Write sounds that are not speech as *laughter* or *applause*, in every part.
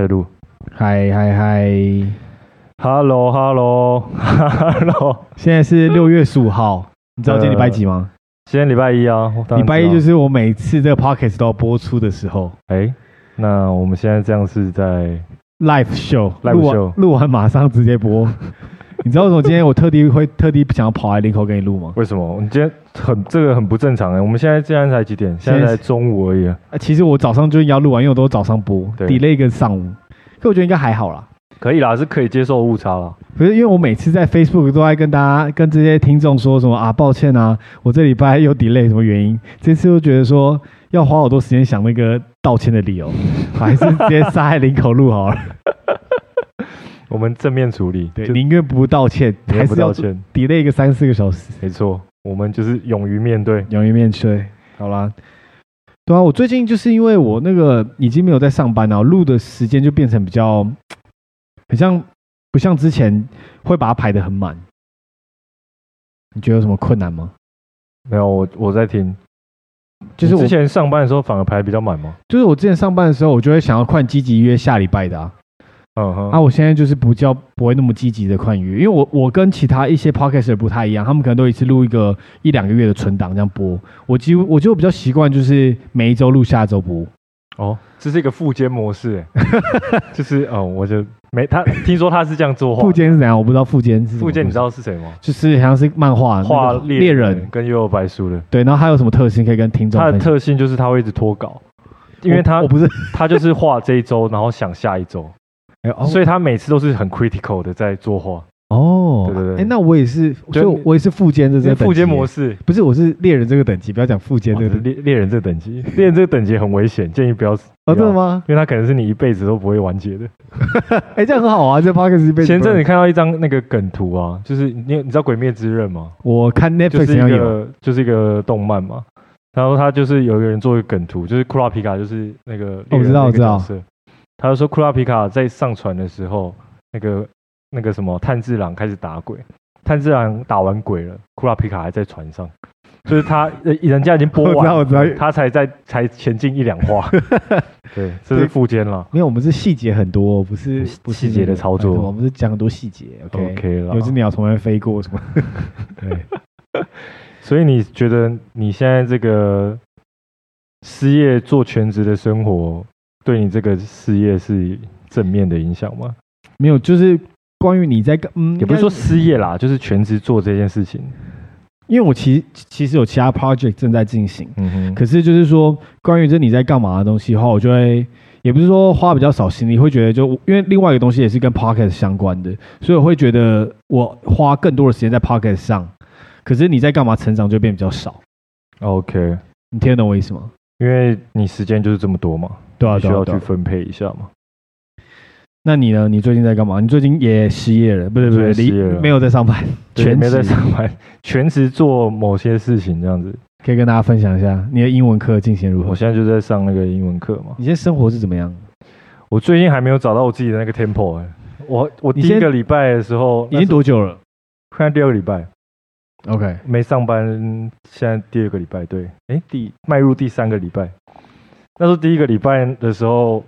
开始录。嗨嗨嗨，Hello Hello Hello，现在是六月十五号，你知道今天礼拜几吗？呃、今天礼拜一啊，礼拜一就是我每次这个 podcast 都要播出的时候。哎，那我们现在这样是在 live show，录完录完马上直接播。*laughs* 你知道为什么今天我特地会特地想要跑来林口给你录吗？为什么？你今天很这个很不正常哎！我们现在现在才几点？现在才中午而已啊！其实我早上就要录完，因为我都早上播，delay 跟上午。可我觉得应该还好啦，可以啦，是可以接受误差啦。可是因为我每次在 Facebook 都在跟大家、跟这些听众说什么啊，抱歉啊，我这礼拜有 delay，什么原因？这次又觉得说要花好多时间想那个道歉的理由，还是直接杀在林口录好了。我们正面处理，对，宁愿不道歉，还是要 delay 一个三四个小时。没错，我们就是勇于面对，勇于面对。好啦，对啊，我最近就是因为我那个已经没有在上班了，录的时间就变成比较，很像不像之前会把它排的很满。你觉得有什么困难吗？没有，我我在听，就是我之前上班的时候反而排比较满吗？就是我之前上班的时候，我就会想要快积极约下礼拜的啊。啊，我现在就是不叫不会那么积极的快约，因为我我跟其他一些 podcaster 不太一样，他们可能都一次录一个一两个月的存档这样播，我几乎我就比较习惯就是每一周录，下周播。哦，这是一个副监模式，*laughs* 就是哦，我就没他听说他是这样做。副监是怎样？我不知道副监是副监，你知道是谁吗？就是好像是漫画画猎人跟幽游白书的。对，然后他有什么特性可以跟听众？他的特性就是他会一直拖稿，因为他我，我不是他就是画这一周，然后想下一周。哎、哦，所以他每次都是很 critical 的在作画。哦，对对对。哎，那我也是，所以我也是副监的这个副监模式。不是，我是猎人这个等级，不要讲副监这个猎猎人这个等级。*laughs* 猎人这个等级很危险，建议不要。哦，真的吗？因为他可能是你一辈子都不会完结的。*laughs* 哎，这样很好啊，这 podcast 一辈子。前阵你看到一张那个梗图啊，就是你你知道《鬼灭之刃》吗？我看 Netflix 就是一个就是一个动漫嘛，然后他就是有一个人做一个梗图，就是库拉皮卡，就是那个我知道我知道。他就说，库拉皮卡在上船的时候，那个那个什么炭治郎开始打鬼，炭治郎打完鬼了，库拉皮卡还在船上，就是他人家已经播完了，*laughs* 他才在才前进一两话。*laughs* 对，这是副监了。没有，我们是细节很多，不是细节的操作，我们是讲很多细节。OK, OK 了，有只鸟从来飞过什么？*laughs* 对。所以你觉得你现在这个失业做全职的生活？对你这个事业是正面的影响吗？没有，就是关于你在嗯，也不是说失业啦，就是全职做这件事情。因为我其实其实有其他 project 正在进行，嗯哼。可是就是说，关于这你在干嘛的东西的话，我就会也不是说花比较少心力，会觉得就因为另外一个东西也是跟 pocket 相关的，所以我会觉得我花更多的时间在 pocket 上。可是你在干嘛成长就变比较少。OK，你听得懂我意思吗？因为你时间就是这么多嘛。对啊，需要去分配一下嘛。那你呢？你最近在干嘛？你最近也失业了？不对不对，失业了，没有在上班，全职在上班，*laughs* 全职做某些事情这样子。可以跟大家分享一下你的英文课进行如何？我现在就在上那个英文课嘛。你现在生活是怎么样？我最近还没有找到我自己的那个 tempo 哎。我我第一个礼拜的时候已经多久了？快第二个礼拜。OK，没上班，现在第二个礼拜，对，哎，第迈入第三个礼拜。那时候第一个礼拜的时候，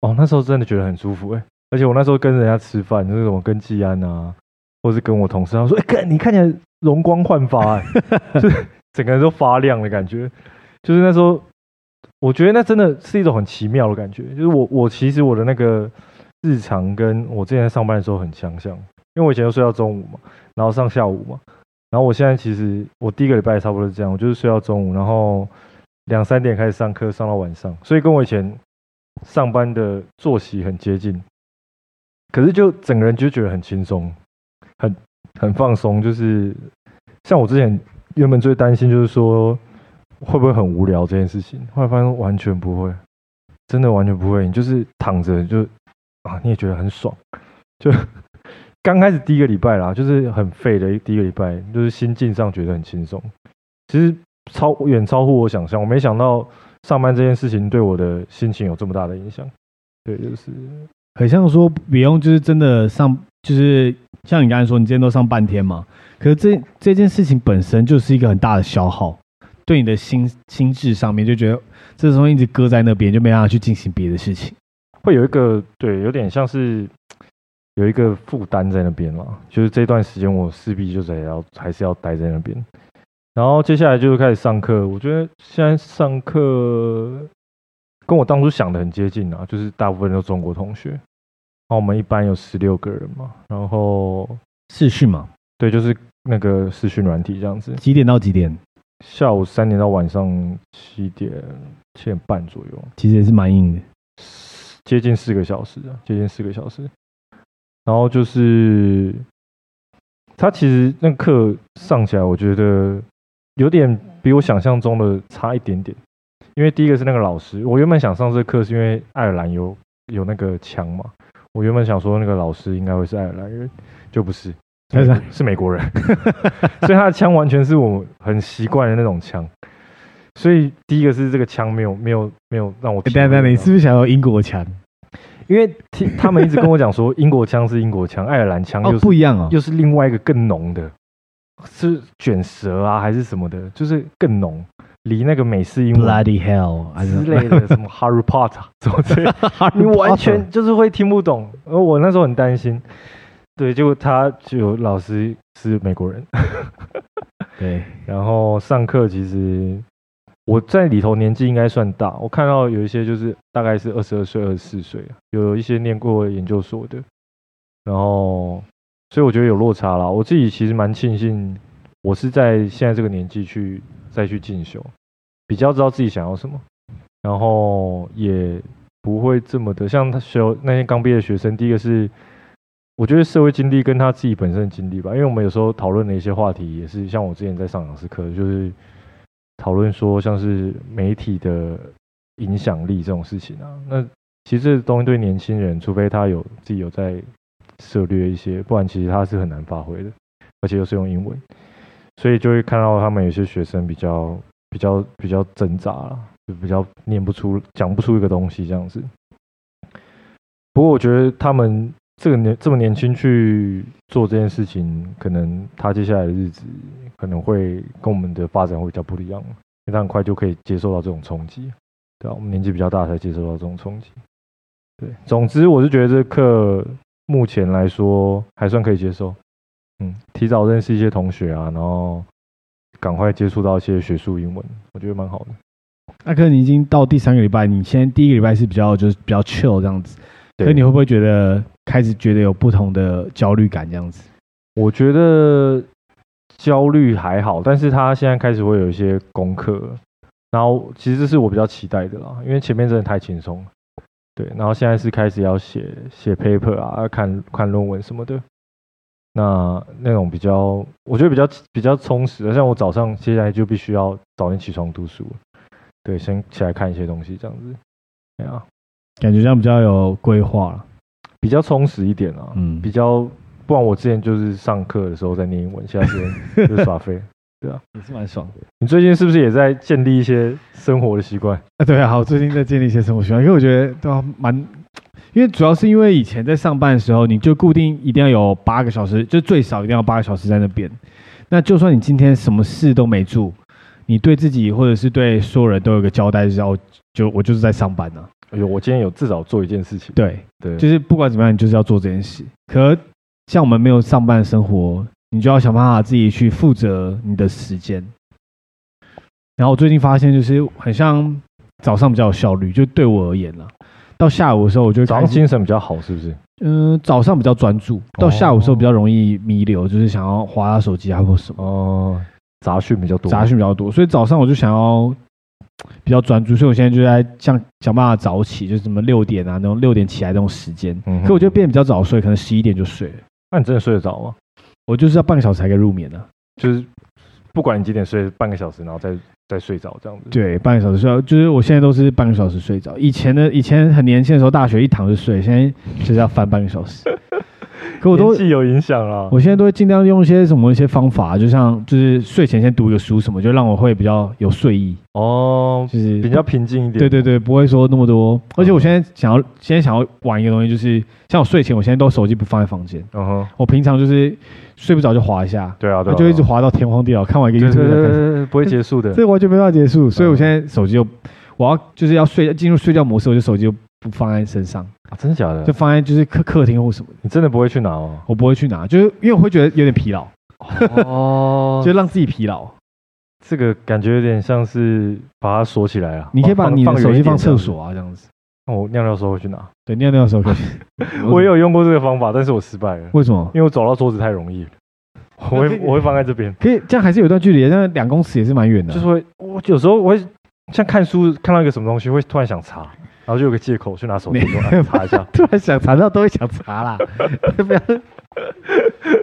哦，那时候真的觉得很舒服哎，而且我那时候跟人家吃饭，就是什么跟季安啊，或是跟我同事，他说：“哎，看你看起来容光焕发，*laughs* 就是整个人都发亮的感觉。”就是那时候，我觉得那真的是一种很奇妙的感觉。就是我我其实我的那个日常跟我之前上班的时候很相像，因为我以前都睡到中午嘛，然后上下午嘛，然后我现在其实我第一个礼拜也差不多是这样，我就是睡到中午，然后。两三点开始上课，上到晚上，所以跟我以前上班的作息很接近。可是就整个人就觉得很轻松，很很放松。就是像我之前原本最担心就是说会不会很无聊这件事情，后来发现完全不会，真的完全不会。你就是躺着就啊，你也觉得很爽。就 *laughs* 刚开始第一个礼拜啦，就是很废的第一个礼拜，就是心境上觉得很轻松。其实。超远超乎我想象，我没想到上班这件事情对我的心情有这么大的影响。对，就是很像说不用，就是真的上，就是像你刚才说，你今天都上半天嘛。可是这这件事情本身就是一个很大的消耗，对你的心心智上面就觉得这东西一直搁在那边，就没办法去进行别的事情。会有一个对，有点像是有一个负担在那边嘛，就是这段时间我势必就得要还是要待在那边。然后接下来就是开始上课，我觉得现在上课跟我当初想的很接近啊，就是大部分都中国同学。然后我们一班有十六个人嘛，然后视讯嘛，对，就是那个视讯软体这样子。几点到几点？下午三点到晚上七点七点半左右。其实也是蛮硬的。接近四个小时啊，接近四个小时。然后就是他其实那课上起来，我觉得有点比我想象中的差一点点。因为第一个是那个老师，我原本想上这课是因为爱尔兰有有那个枪嘛，我原本想说那个老师应该会是爱尔兰人，就不是，是是美国人，*laughs* 所以他的枪完全是我很习惯的那种枪。所以第一个是这个枪没有没有没有让我。等等，你是不是想要英国枪？因为听他们一直跟我讲说，英国枪是英国枪，爱尔兰枪又不一样哦，又是另外一个更浓的，是卷舌啊还是什么的，就是更浓，离那个美式英文 Bloody hell 之类的什么 *laughs* Harry Potter 什么之类的，*laughs* 你完全就是会听不懂。而我那时候很担心，对，结果他就老师是美国人，*laughs* 对，然后上课其实。我在里头年纪应该算大，我看到有一些就是大概是二十二岁、二十四岁，有一些念过研究所的，然后所以我觉得有落差啦。我自己其实蛮庆幸，我是在现在这个年纪去再去进修，比较知道自己想要什么，然后也不会这么的像他学那些刚毕业的学生。第一个是我觉得社会经历跟他自己本身的经历吧，因为我们有时候讨论的一些话题也是像我之前在上讲师课就是。讨论说像是媒体的影响力这种事情啊，那其实这东西对年轻人，除非他有自己有在涉略一些，不然其实他是很难发挥的，而且又是用英文，所以就会看到他们有些学生比较比较比较挣扎了，就比较念不出、讲不出一个东西这样子。不过我觉得他们。这个年这么年轻去做这件事情，可能他接下来的日子可能会跟我们的发展会比较不一样，因为他很快就可以接受到这种冲击，对啊，我们年纪比较大才接受到这种冲击，对。总之，我是觉得这课目前来说还算可以接受，嗯，提早认识一些同学啊，然后赶快接触到一些学术英文，我觉得蛮好的。那可能你已经到第三个礼拜，你现在第一个礼拜是比较就是比较 chill 这样子。所以你会不会觉得开始觉得有不同的焦虑感这样子？我觉得焦虑还好，但是他现在开始会有一些功课，然后其实这是我比较期待的啦，因为前面真的太轻松了，对，然后现在是开始要写写 paper 啊，看看论文什么的，那那种比较我觉得比较比较充实的，像我早上现在就必须要早点起床读书，对，先起来看一些东西这样子，对啊。感觉这样比较有规划，比较充实一点啊。嗯，比较不然我之前就是上课的时候在念英文，现在是 *laughs* 就耍废。对啊，也是蛮爽的。你最近是不是也在建立一些生活的习惯？啊，对啊，我最近在建立一些生活习惯，因为我觉得都蛮，因为主要是因为以前在上班的时候，你就固定一定要有八个小时，就最少一定要八个小时在那边。那就算你今天什么事都没做，你对自己或者是对所有人都有个交代，就是要就我就是在上班呢、啊。哎呦，我今天有至少做一件事情。对对，就是不管怎么样，你就是要做这件事。可像我们没有上班的生活，你就要想办法自己去负责你的时间。然后我最近发现，就是很像早上比较有效率，就对我而言了。到下午的时候，我就早上精神比较好，是不是？嗯，早上比较专注，到下午的时候比较容易迷流，就是想要划下手机啊或什么。哦，杂讯比较多，杂讯比较多，所以早上我就想要。比较专注，所以我现在就在想想办法早起，就是什么六点啊，那种六点起来那种时间。嗯，可我就变得比较早睡，可能十一点就睡了。那你真的睡得着吗？我就是要半个小时才可以入眠呢、啊。就是不管你几点睡，半个小时，然后再再睡着这样子。对，半个小时睡，就是我现在都是半个小时睡着。以前的以前很年轻的时候，大学一躺就睡，现在就是要翻半个小时。*laughs* 可我都既有影响了。我现在都会尽量用一些什么一些方法，就像就是睡前先读一个书什么，就让我会比较有睡意哦，就是比较平静一点。对对对，不会说那么多。而且我现在想要现在想要玩一个东西，就是像我睡前，我现在都手机不放在房间。嗯哼，我平常就是睡不着就滑一下，对啊，对，就一直滑到天荒地老，看完一个 YouTube 不会结束的，这完全没办法结束。所以我现在手机就我要就是要睡进入睡觉模式，我就手机就不放在身上啊，真的假的？就放在就是客客厅或什么。你真的不会去拿吗？我不会去拿，就是因为我会觉得有点疲劳。哦，*laughs* 就让自己疲劳。这个感觉有点像是把它锁起来啊。你可以把你的手机放厕所啊，这样子。那我尿尿的时候会去拿。对，尿尿的时候可以。*laughs* 我也有用过这个方法，但是我失败了。为什么？因为我走到桌子太容易了。我会我会放在这边。可以，这样还是有段距离，那两公尺也是蛮远的。就是会，我有时候我会像看书看到一个什么东西，会突然想查，然后就有个借口去拿手机 *laughs* 查一下。*laughs* 突然想查到都会想查啦。*laughs* 不要。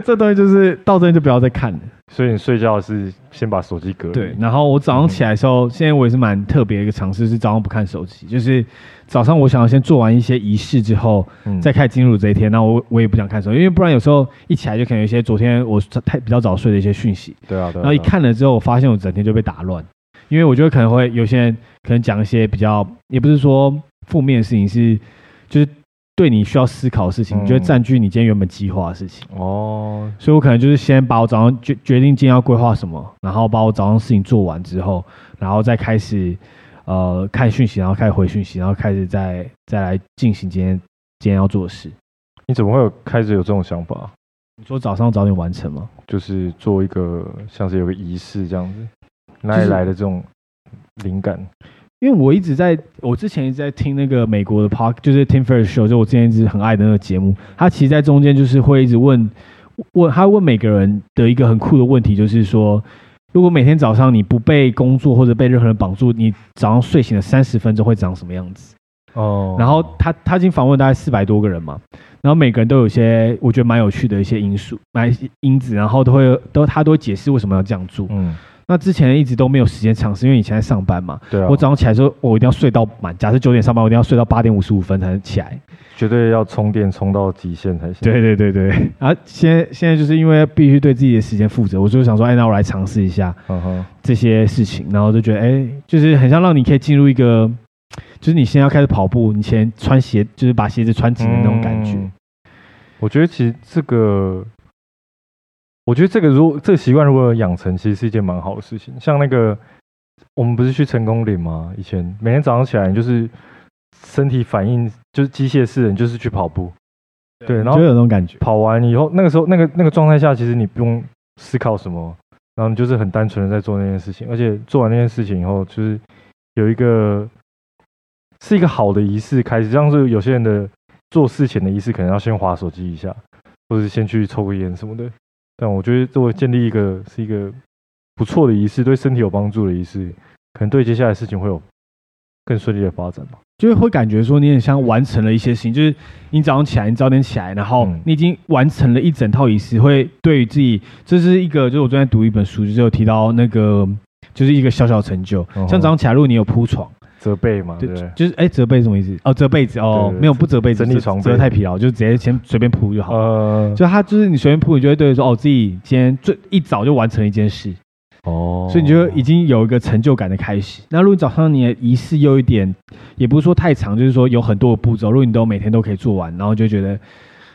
这东西就是到这边就不要再看了。所以你睡觉是先把手机隔离。对，然后我早上起来的时候，嗯、现在我也是蛮特别的一个尝试，是早上不看手机。就是早上我想要先做完一些仪式之后，嗯、再开始进入这一天。那我我也不想看手机，因为不然有时候一起来就可能有一些昨天我太比较早睡的一些讯息。对啊，对啊。然后一看了之后，我发现我整天就被打乱，因为我觉得可能会有些人可能讲一些比较，也不是说负面的事情，是就是。对你需要思考的事情，你就会占据你今天原本计划的事情哦，所以我可能就是先把我早上决决定今天要规划什么，然后把我早上事情做完之后，然后再开始呃看讯息，然后开始回讯息，然后开始再再来进行今天今天要做的事。你怎么会有开始有这种想法？你说早上早点完成吗？就是做一个像是有个仪式这样子，哪里来的这种灵感？因为我一直在，我之前一直在听那个美国的 Park，就是 Tim Ferriss Show，就我之前一直很爱的那个节目。他其实，在中间就是会一直问问，他问每个人的一个很酷的问题，就是说，如果每天早上你不被工作或者被任何人绑住，你早上睡醒的三十分钟会长什么样子？哦。然后他他已经访问大概四百多个人嘛，然后每个人都有一些我觉得蛮有趣的一些因素、蛮因子，然后都会都他都会解释为什么要这样做。嗯。那之前一直都没有时间尝试，因为以前在上班嘛。对啊。我早上起来的时候，我一定要睡到满。假设九点上班，我一定要睡到八点五十五分才能起来。绝对要充电充到极限才行。对对对对。啊现在现在就是因为必须对自己的时间负责，我就想说，哎，那我来尝试一下这些事情，然后就觉得，哎，就是很像让你可以进入一个，就是你现在要开始跑步，你先穿鞋，就是把鞋子穿紧的那种感觉。嗯，我觉得其实这个。我觉得这个如果这个习惯如果养成，其实是一件蛮好的事情。像那个我们不是去成功岭吗？以前每天早上起来，你就是身体反应就是机械式的，你就是去跑步。对，然后就有那种感觉。跑完以后，那个时候那个那个状态下，其实你不用思考什么，然后你就是很单纯的在做那件事情。而且做完那件事情以后，就是有一个是一个好的仪式开始。像是有些人的做事前的仪式，可能要先划手机一下，或者是先去抽个烟什么的。但我觉得，作为建立一个是一个不错的仪式，对身体有帮助的仪式，可能对接下来的事情会有更顺利的发展吧。就是会感觉说，你很像完成了一些事情，就是你早上起来，你早点起来，然后你已经完成了一整套仪式，会对于自己，这是一个，就是我昨天读一本书，就是有提到那个，就是一个小小成就。像早上起来，如果你有铺床。折被嘛，对，就是哎，折被什么意思？哦，折被子哦，没有不折被子，整理床折太疲劳，就直接先随便铺就好。呃，就他就是你随便铺，你就会对说哦，自己今天最一早就完成了一件事哦，所以你就已经有一个成就感的开始。那如果早上你的仪式又一点，也不是说太长，就是说有很多的步骤，如果你都每天都可以做完，然后就觉得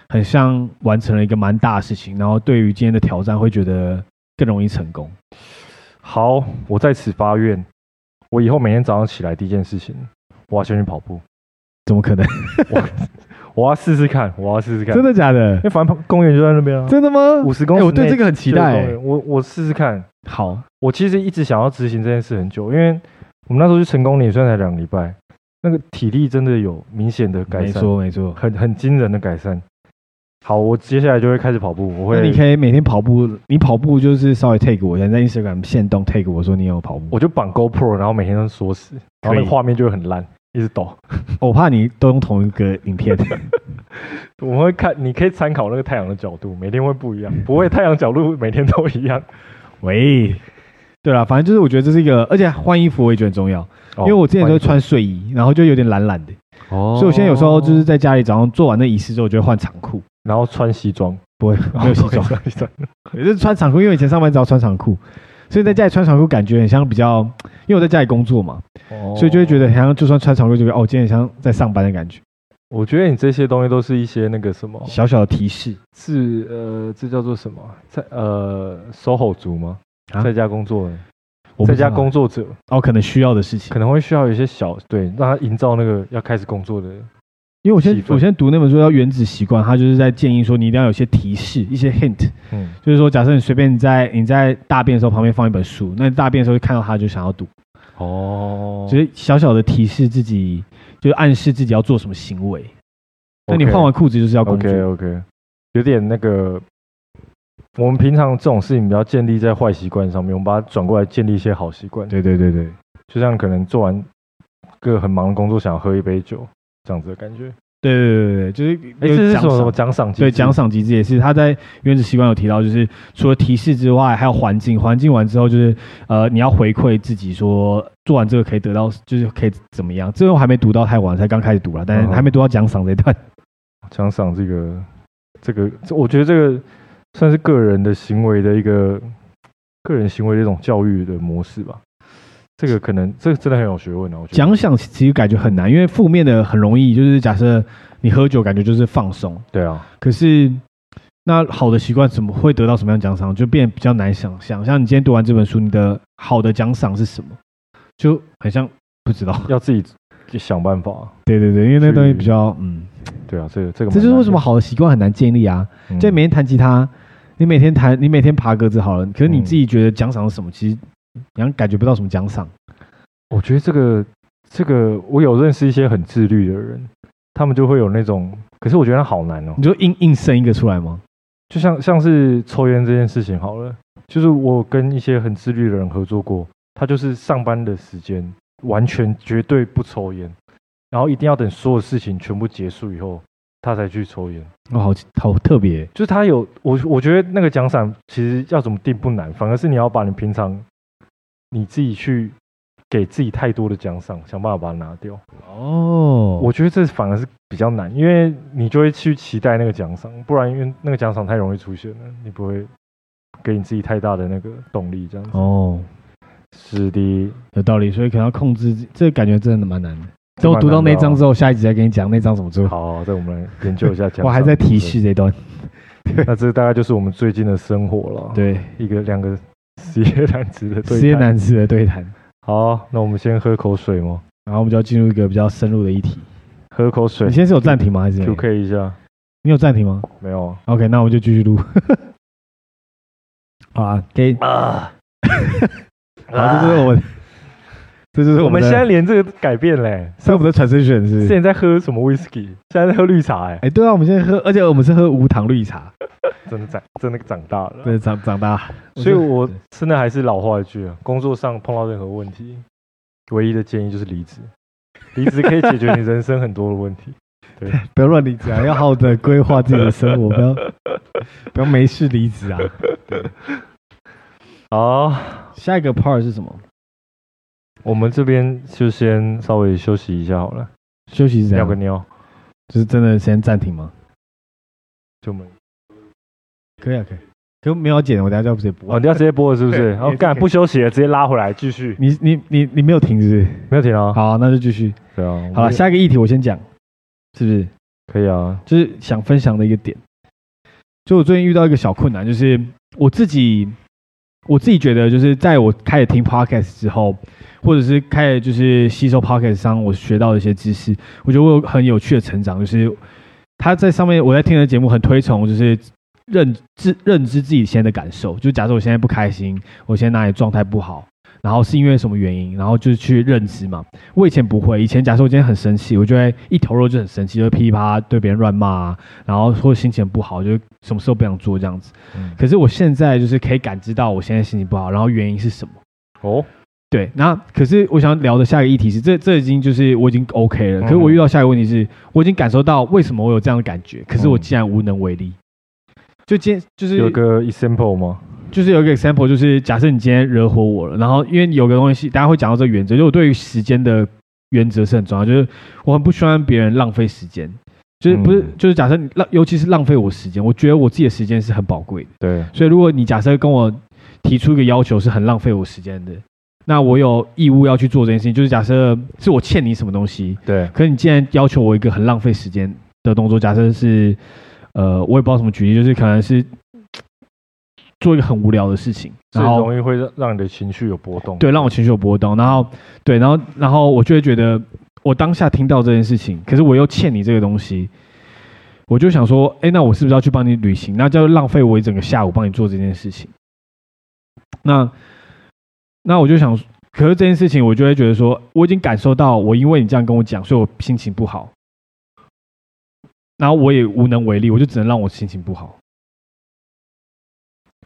很像完成了一个蛮大的事情，然后对于今天的挑战会觉得更容易成功。好，我在此发愿。我以后每天早上起来第一件事情，我要先去跑步。怎么可能？我我要试试看，我要试试看。真的假的？因为反正公园就在那边啊。真的吗？五十公里。我对这个很期待。我我试试看。好，我其实一直想要执行这件事很久，因为我们那时候去成功岭，虽然才两个礼拜，那个体力真的有明显的改善。没错没错，很很惊人的改善。好，我接下来就会开始跑步。我会，那你可以每天跑步。你跑步就是稍微 take 我，现在 Instagram 限动 take 我说你有跑步，我就绑 GoPro，然后每天都缩死，然后那个画面就会很烂，一直抖。*laughs* 我怕你都用同一个影片。*laughs* 我会看，你可以参考那个太阳的角度，每天会不一样，不会太阳角度每天都一样。*laughs* 喂，对了，反正就是我觉得这是一个，而且换衣服我也觉得很重要，因为我之前都会穿睡衣，然后就有点懒懒的。哦，所以我现在有时候就是在家里早上做完那仪式之后，我就会换长裤。然后穿西装，不会 *laughs* 没有西装，*laughs* 也是穿长裤，因为以前上班只要穿长裤，所以在家里穿长裤感觉很像比较，因为我在家里工作嘛，哦、所以就会觉得好像就算穿长裤就觉得哦，今天很像在上班的感觉。我觉得你这些东西都是一些那个什么小小的提示，是呃，这叫做什么？在呃，SOHO 族吗？啊、在家工作的。在家工作者哦，可能需要的事情，可能会需要有一些小对，让他营造那个要开始工作的。因为我先我先读那本书叫《原子习惯》，他就是在建议说，你一定要有些提示，一些 hint。嗯，就是说，假设你随便你在你在大便的时候旁边放一本书，那你大便的时候就看到它就想要读。哦，就是小小的提示自己，就是暗示自己要做什么行为。那你换完裤子就是要工作。OK OK，有点那个，我们平常这种事情比较建立在坏习惯上面，我们把它转过来建立一些好习惯。对对对对，就像可能做完个很忙的工作，想要喝一杯酒。这样子的感觉，对对对对就是哎，这是什么什么奖赏机制？对，奖赏机制也是他在原子习惯有提到，就是除了提示之外，还有环境。环境完之后，就是呃，你要回馈自己说，做完这个可以得到，就是可以怎么样？这个我还没读到太晚，才刚开始读了，但是还没读到奖赏这一段。*laughs* 奖赏这个，这个，我觉得这个算是个人的行为的一个个人行为的一种教育的模式吧。这个可能，这个真的很有学问哦。奖赏其实感觉很难，因为负面的很容易，就是假设你喝酒，感觉就是放松。对啊。可是，那好的习惯怎么会得到什么样奖赏，就变得比较难想象。像你今天读完这本书，你的好的奖赏是什么？就很像不知道，*laughs* 要自己想办法。对对对，因为那个东西比较嗯，对啊，这个这个，这就是为什么好的习惯很难建立啊。嗯、就每天弹吉他，你每天弹，你每天爬格子好了，可是你自己觉得奖赏是什么？其实。你好像感觉不到什么奖赏。我觉得这个这个，我有认识一些很自律的人，他们就会有那种，可是我觉得好难哦。你就硬硬生一个出来吗？就像像是抽烟这件事情好了，就是我跟一些很自律的人合作过，他就是上班的时间完全绝对不抽烟，然后一定要等所有事情全部结束以后，他才去抽烟。哦，好好特别，就是他有我我觉得那个奖赏其实要怎么定不难，反而是你要把你平常。你自己去给自己太多的奖赏，想办法把它拿掉。哦，我觉得这反而是比较难，因为你就会去期待那个奖赏，不然因为那个奖赏太容易出现了，你不会给你自己太大的那个动力，这样子。哦，是的，有道理。所以可能要控制，这感觉真的蛮难的。等我读到那章之后，下一集再跟你讲那章怎么做。好，再我们来研究一下奖。*laughs* 我还在提示这段。*laughs* 那这大概就是我们最近的生活了。对，一个两个。*laughs* 实业男子的对，实业男子的对谈。好，那我们先喝口水吗？然后我们就要进入一个比较深入的议题。喝口水。你现在是有暂停吗？还是 QK 一下？你有暂停吗？没有。OK，那我们就继续录。*laughs* 好啊，给啊。*laughs* 好，这就是我们。这就是我们现在连这个改变嘞，是我们的 transition 是。现在在喝什么 whisky？现在在喝绿茶哎。哎，对啊，我们现在喝，而且我们是喝无糖绿茶。*laughs* 真的长，真的长大了。对，长长大。所以我真的还是老话一句啊，工作上碰到任何问题，唯一的建议就是离职。离职可以解决你人生很多的问题。*laughs* 对，不要乱离职啊，要好好的规划自己的生活，不要 *laughs* 不要没事离职啊。对。好，下一个 part 是什么？我们这边就先稍微休息一下好了。休息是这样？尿个尿，就是真的先暂停吗？就没。可以啊，可以，可没有剪，我等下就要直接播。哦，你要直接播了是不是？然后干不休息了，直接拉回来继续。你你你你没有停是不是？没有停哦。好，那就继续。对啊。好了，下一个议题我先讲，是不是？可以啊。就是想分享的一个点，就我最近遇到一个小困难，就是我自己，我自己觉得，就是在我开始听 podcast 之后，或者是开始就是吸收 podcast 上我学到的一些知识，我觉得我有很有趣的成长，就是他在上面我在听的节目很推崇，就是。认知认知自己现在的感受，就假设我现在不开心，我现在哪里状态不好，然后是因为什么原因，然后就是去认知嘛。我以前不会，以前假设我今天很生气，我就会一头热就很生气，就噼里啪啦对别人乱骂啊，然后或者心情不好，就什么事都不想做这样子。嗯、可是我现在就是可以感知到我现在心情不好，然后原因是什么？哦，对，那可是我想聊的下一个议题是，这这已经就是我已经 OK 了。可是我遇到下一个问题是，我已经感受到为什么我有这样的感觉，可是我竟然无能为力。就今天就是有个 example 吗？就是有个 example，就是假设你今天惹火我了，然后因为有个东西，大家会讲到这个原则，就我对于时间的原则是很重要，就是我很不喜欢别人浪费时间，就是不是，就是假设你浪，尤其是浪费我时间，我觉得我自己的时间是很宝贵的。对，所以如果你假设跟我提出一个要求是很浪费我时间的，那我有义务要去做这件事情。就是假设是我欠你什么东西，对，可是你既然要求我一个很浪费时间的动作，假设是。呃，我也不知道什么举例，就是可能是，做一个很无聊的事情，然后容易会让让你的情绪有波动。对，让我情绪有波动。然后，对，然后，然后我就会觉得，我当下听到这件事情，可是我又欠你这个东西，我就想说，哎，那我是不是要去帮你旅行？那就浪费我一整个下午帮你做这件事情。那，那我就想，可是这件事情，我就会觉得说，我已经感受到，我因为你这样跟我讲，所以我心情不好。然后我也无能为力，我就只能让我心情不好。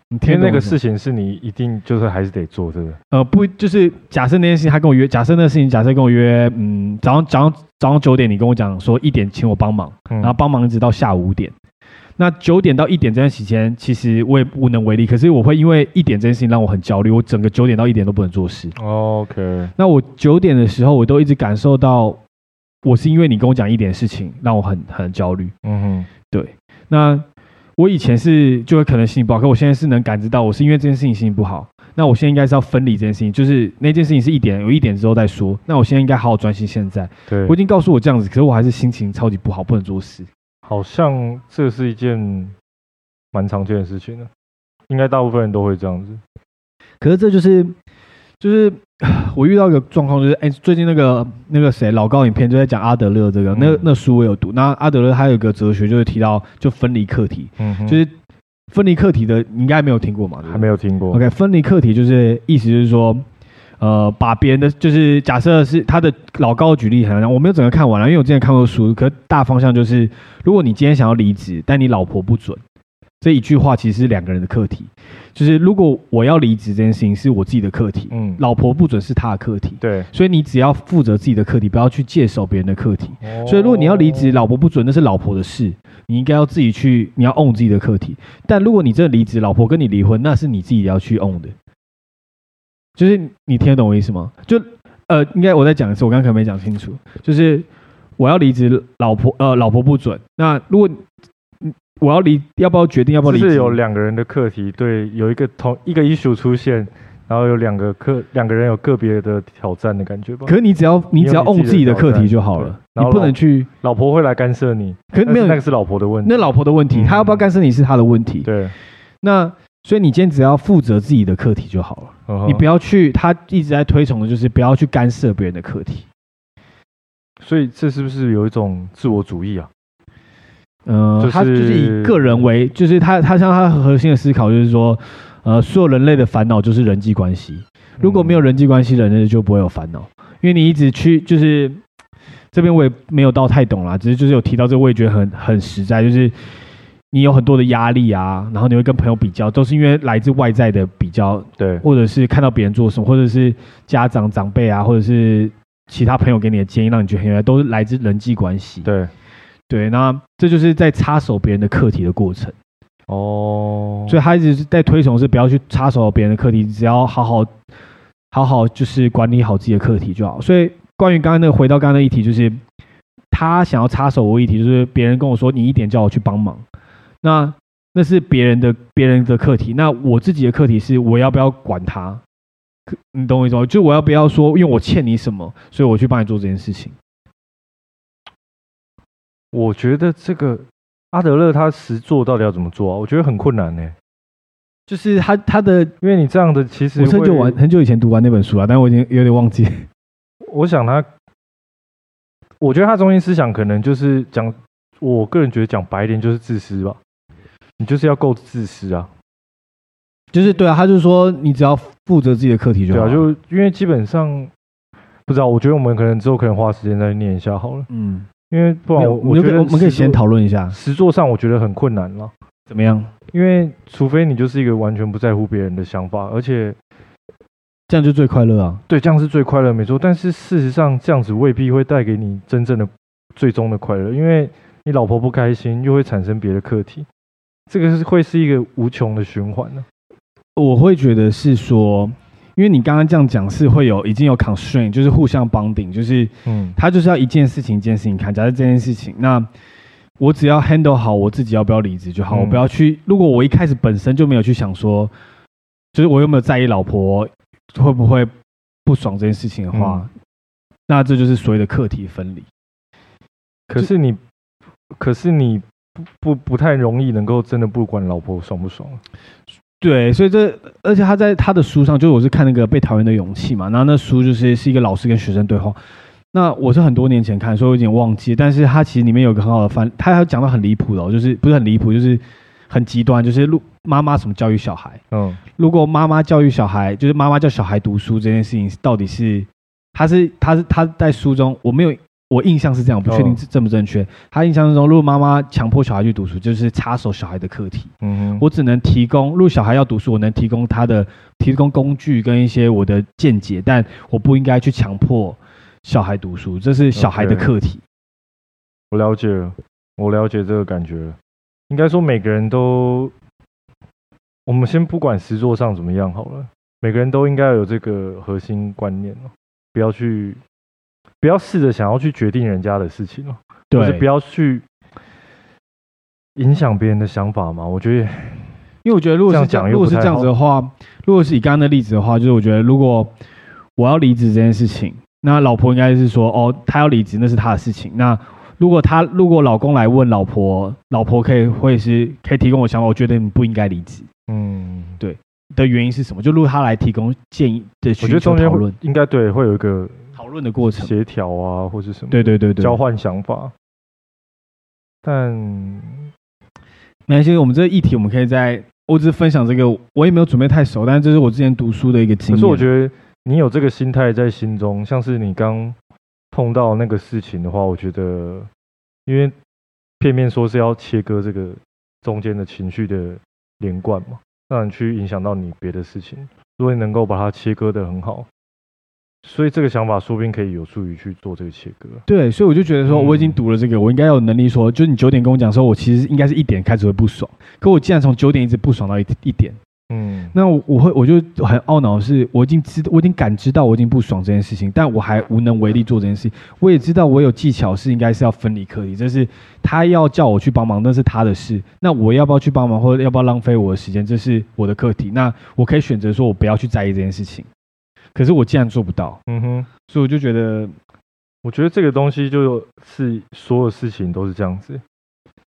你听那个事情是你一定就是还是得做，对不对？呃，不，就是假设那件事情他跟我约，假设那个事情，假设跟我约，嗯，早上早上早上九点，你跟我讲说一点请我帮忙，嗯、然后帮忙一直到下午五点。那九点到一点这段时间，其实我也无能为力。可是我会因为一点这件事情让我很焦虑，我整个九点到一点都不能做事。OK。那我九点的时候，我都一直感受到，我是因为你跟我讲一点事情，让我很很焦虑。嗯哼，对。那。我以前是就会可能心情不好，可我现在是能感知到，我是因为这件事情心情不好。那我现在应该是要分离这件事情，就是那件事情是一点，有一点之后再说。那我现在应该好好专心现在。对，我已经告诉我这样子，可是我还是心情超级不好，不能做事。好像这是一件蛮常见的事情呢，应该大部分人都会这样子。可是这就是。就是 *sighs* 我遇到一个状况，就是哎，最近那个那个谁老高影片就在讲阿德勒这个，嗯、那那书我有读。那阿德勒他有一个哲学，就是提到就分离课题，就是分离课题的，你应该没有听过嘛？还没有听过。OK，分离课题就是意思就是说，呃，把别人的就是假设是他的老高举例很像，我没有整个看完了，因为我之前看过书，可是大方向就是，如果你今天想要离职，但你老婆不准。这一句话其实是两个人的课题，就是如果我要离职这件事情是我自己的课题，嗯，老婆不准是他的课题，对，所以你只要负责自己的课题，不要去接手别人的课题。哦、所以如果你要离职，老婆不准那是老婆的事，你应该要自己去，你要 own 自己的课题。但如果你真的离职，老婆跟你离婚，那是你自己要去 own 的。就是你听得懂我意思吗？就呃，应该我再讲一次，我刚刚可能没讲清楚，就是我要离职，老婆呃，老婆不准。那如果我要离，要不要决定要不要离？是有两个人的课题，对，有一个同一个 issue 出现，然后有两个课，两个人有个别的挑战的感觉吧。可是你只要你只要 own 自己的课题就好了，你不能去老婆会来干涉你。可是没有，那个是老婆的问题，那老婆的问题，他要不要干涉你是她的问题。对，那所以你今天只要负责自己的课题就好了，你不要去，他一直在推崇的就是不要去干涉别人的课题。所以这是不是有一种自我主义啊？嗯，呃就是、他就是以个人为，就是他他像他核心的思考就是说，呃，所有人类的烦恼就是人际关系。如果没有人际关系，人类就不会有烦恼。因为你一直去，就是这边我也没有到太懂啦，只是就是有提到这个，我也觉得很很实在，就是你有很多的压力啊，然后你会跟朋友比较，都是因为来自外在的比较，对，或者是看到别人做什么，或者是家长长辈啊，或者是其他朋友给你的建议，让你觉得很都是来自人际关系，对。对，那这就是在插手别人的课题的过程。哦，所以他一直在推崇是不要去插手别人的课题，只要好好好好就是管理好自己的课题就好。所以关于刚刚那个回到刚刚那议题，就是他想要插手我议题，就是别人跟我说你一点叫我去帮忙，那那是别人的别人的课题，那我自己的课题是我要不要管他？你懂我意思吗？就我要不要说，因为我欠你什么，所以我去帮你做这件事情。我觉得这个阿德勒他实做到底要怎么做啊？我觉得很困难呢。就是他他的，因为你这样的其实我很久完很久以前读完那本书啊，但我已经有点忘记。*laughs* 我想他，我觉得他中心思想可能就是讲，我个人觉得讲白一点就是自私吧。你就是要够自私啊，就是对啊，他就是说你只要负责自己的课题就好。对啊，就因为基本上不知道，我觉得我们可能之后可能花时间再念一下好了。嗯。因为不然我，我觉得我们可以先讨论一下。实作上我觉得很困难了。怎么样？因为除非你就是一个完全不在乎别人的想法，而且这样就最快乐啊。对，这样是最快乐，没错。但是事实上，这样子未必会带给你真正的最终的快乐，因为你老婆不开心，又会产生别的课题，这个是会是一个无穷的循环呢。我会觉得是说。因为你刚刚这样讲是会有已经有 constraint，就是互相绑定，就是嗯，他就是要一件事情一件事情看。假设这件事情，那我只要 handle 好我自己要不要离职就好，嗯、我不要去。如果我一开始本身就没有去想说，就是我有没有在意老婆会不会不爽这件事情的话，嗯、那这就是所谓的课题分离。可是你，可是你不不不太容易能够真的不管老婆爽不爽。对，所以这而且他在他的书上，就是我是看那个被讨厌的勇气嘛，然后那书就是是一个老师跟学生对话。那我是很多年前看，所以我有点忘记，但是他其实里面有个很好的翻，他还讲到很离谱的，就是不是很离谱，就是很极端，就是妈妈怎么教育小孩。嗯，如果妈妈教育小孩，就是妈妈叫小孩读书这件事情，到底是他是他是他在书中我没有。我印象是这样，我不确定正不正确。他印象中，如果妈妈强迫小孩去读书，就是插手小孩的课题。嗯哼，我只能提供，如果小孩要读书，我能提供他的提供工具跟一些我的见解，但我不应该去强迫小孩读书，这是小孩的课题。Okay. 我了解了，我了解这个感觉。应该说，每个人都，我们先不管实作上怎么样好了，每个人都应该有这个核心观念，不要去。不要试着想要去决定人家的事情哦，对，就是不要去影响别人的想法嘛。我觉得，因为我觉得如果是这样，如果是这样子的话，如果是以刚刚的例子的话，就是我觉得如果我要离职这件事情，那老婆应该是说，哦，他要离职那是他的事情。那如果他如果老公来问老婆，老婆可以会是可以提供我想法，我觉得你不应该离职。嗯，对的原因是什么？就如果他来提供建议的，我觉得中间讨论应该对会有一个。讨论的过程，协调啊，或是什么？对对对对，交换想法。但没关系，我们这个议题，我们可以在我只是分享这个，我也没有准备太熟，但是这是我之前读书的一个经验。可是我觉得你有这个心态在心中，像是你刚碰到那个事情的话，我觉得，因为片面说是要切割这个中间的情绪的连贯嘛，让你去影响到你别的事情。如果你能够把它切割的很好。所以这个想法说不定可以有助于去做这个切割。对，所以我就觉得说，我已经读了这个，嗯、我应该有能力说，就是你九点跟我讲说，我其实应该是一点开始会不爽，可我竟然从九点一直不爽到一一点，嗯，那我我会我就很懊恼的是，我已经知我已经感知到我已经不爽这件事情，但我还无能为力做这件事情。我也知道我有技巧是应该是要分离课题，这是他要叫我去帮忙，那是他的事。那我要不要去帮忙，或者要不要浪费我的时间，这是我的课题。那我可以选择说我不要去在意这件事情。可是我竟然做不到，嗯哼，所以我就觉得，我觉得这个东西就是所有事情都是这样子，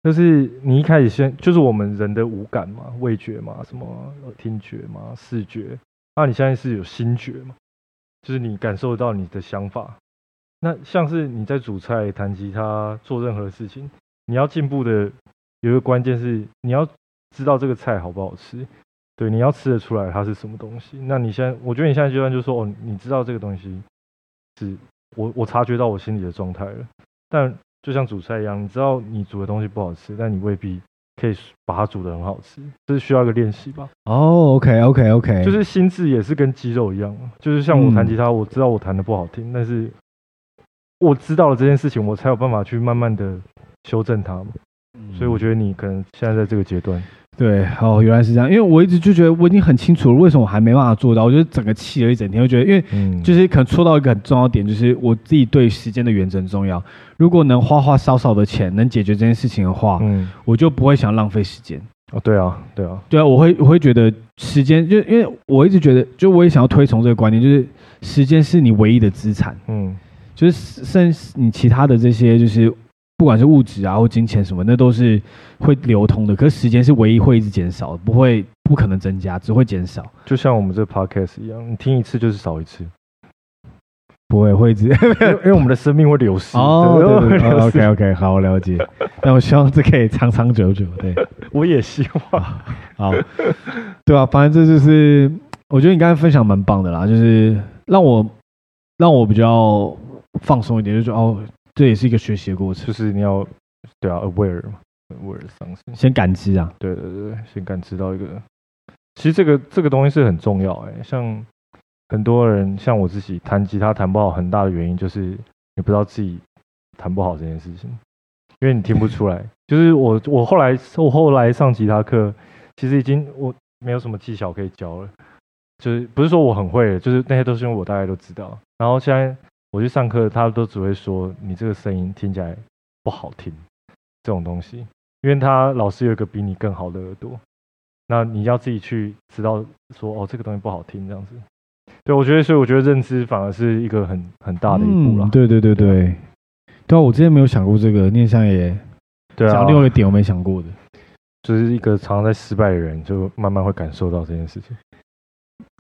就是你一开始先就是我们人的五感嘛，味觉嘛，什么听觉嘛，视觉，那、啊、你现在是有心觉嘛，就是你感受到你的想法，那像是你在煮菜、弹吉他、做任何事情，你要进步的有一个关键是你要知道这个菜好不好吃。对，你要吃得出来它是什么东西。那你现在，我觉得你现在阶段就是说，哦，你知道这个东西是我我察觉到我心里的状态了。但就像煮菜一样，你知道你煮的东西不好吃，但你未必可以把它煮的很好吃，这是需要一个练习吧？哦，OK，OK，OK，就是心智也是跟肌肉一样，就是像我弹吉他，我知道我弹的不好听，但是我知道了这件事情，我才有办法去慢慢的修正它嘛。所以我觉得你可能现在在这个阶段。对，哦，原来是这样。因为我一直就觉得我已经很清楚了，为什么我还没办法做到？我觉得整个气了一整天，我觉得，因为就是可能戳到一个很重要点，就是我自己对时间的原则很重要。如果能花花少少的钱能解决这件事情的话，嗯，我就不会想浪费时间。哦，对啊，对啊，对啊，我会我会觉得时间，就因为我一直觉得，就我也想要推崇这个观念，就是时间是你唯一的资产。嗯，就是剩你其他的这些，就是。不管是物质啊或金钱什么，那都是会流通的。可是时间是唯一会一直减少的，不会不可能增加，只会减少。就像我们这个 podcast 一样，你听一次就是少一次，不会会一直，*laughs* 因为我们的生命会流失。哦，对对对哦，OK OK，好，我了解。那我希望这可以长长久久。对，*laughs* 我也希望。*laughs* 好，对啊，反正这就是我觉得你刚才分享蛮棒的啦，就是让我让我比较放松一点，就是哦。这也是一个学习的过程，就是你要对啊，aware 嘛，aware 上升，先感知啊，对对对，先感知到一个，其实这个这个东西是很重要哎，像很多人像我自己弹吉他弹不好，很大的原因就是你不知道自己弹不好这件事情，因为你听不出来。*laughs* 就是我我后来我后来上吉他课，其实已经我没有什么技巧可以教了，就是不是说我很会，就是那些都是因为我大概都知道，然后现在。我去上课，他都只会说你这个声音听起来不好听，这种东西，因为他老师有一个比你更好的耳朵，那你要自己去知道说哦，这个东西不好听这样子。对，我觉得，所以我觉得认知反而是一个很很大的一步了。对对对对，对，对啊，我之前没有想过这个，念想也，对啊，讲另外一个点我没想过的，就是一个常常在失败的人，就慢慢会感受到这件事情。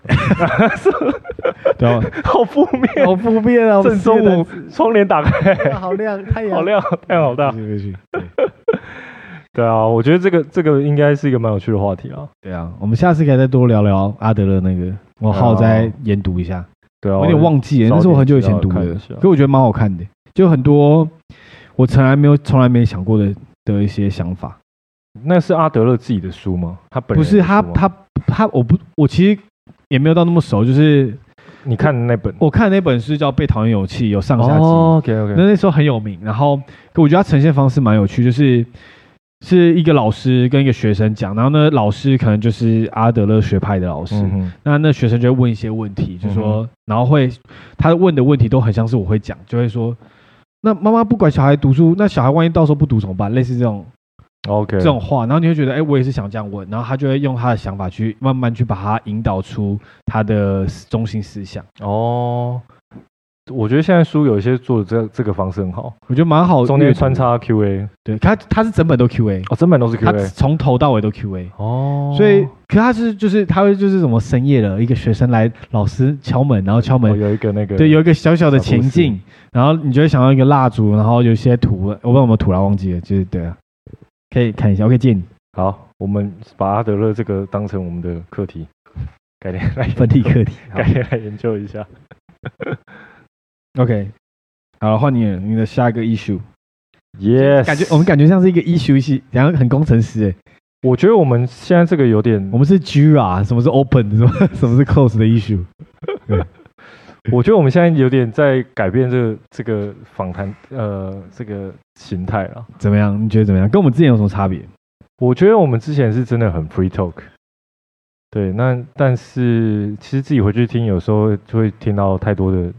*laughs* 对啊，*laughs* 好负面，好负面啊！正中午窗帘打开，好亮，太阳好亮，太阳好大。对啊，我觉得这个这个应该是一个蛮有趣的话题啊。对啊，我们下次可以再多聊聊阿德勒那个，我好再研读一下。对啊，我有点忘记了，那是我很久以前读的，可我觉得蛮好看的，就很多我从来没有从来没想过的的一些想法。那是阿德勒自己的书吗？他本人不是他他他，我不我其实也没有到那么熟，就是你看的那本，我看的那本是叫《被讨厌勇气》，有上下集。哦、OK OK，那那时候很有名，然后可我觉得他呈现方式蛮有趣，就是是一个老师跟一个学生讲，然后呢，老师可能就是阿德勒学派的老师，嗯、那那学生就会问一些问题，就是说，嗯、然后会他问的问题都很像是我会讲，就会说，那妈妈不管小孩读书，那小孩万一到时候不读怎么办？类似这种。OK，这种话，然后你会觉得，哎，我也是想这样问，然后他就会用他的想法去慢慢去把它引导出他的中心思想。哦，我觉得现在书有一些做的这这个方式很好，我觉得蛮好，中间穿插 QA，对，他他是整本都 QA，哦，整本都是 QA，从头到尾都 QA。哦，所以，可他是就是他会就是什么深夜了，一个学生来，老师敲门，然后敲门，有一个那个，对，有一个小小的情境，然后你就会想到一个蜡烛，然后有一些图，我不知道有没有图啦，忘记了，就是对啊。可以看一下，我可以借你。好，我们把阿德勒这个当成我们的课题，*laughs* 改天来分题课题，改天来研究一下。*laughs* OK，好了，换你了，你的下一个 issue。Yes，感觉我们感觉像是一个 issue 系，然后很工程师诶。我觉得我们现在这个有点，我们是 Jira，什么是 open，什么 *laughs* 什么是 close 的 issue。我觉得我们现在有点在改变这个这个访谈呃这个形态了。怎么样？你觉得怎么样？跟我们之前有什么差别？我觉得我们之前是真的很 free talk。对，那但是其实自己回去听，有时候就会听到太多的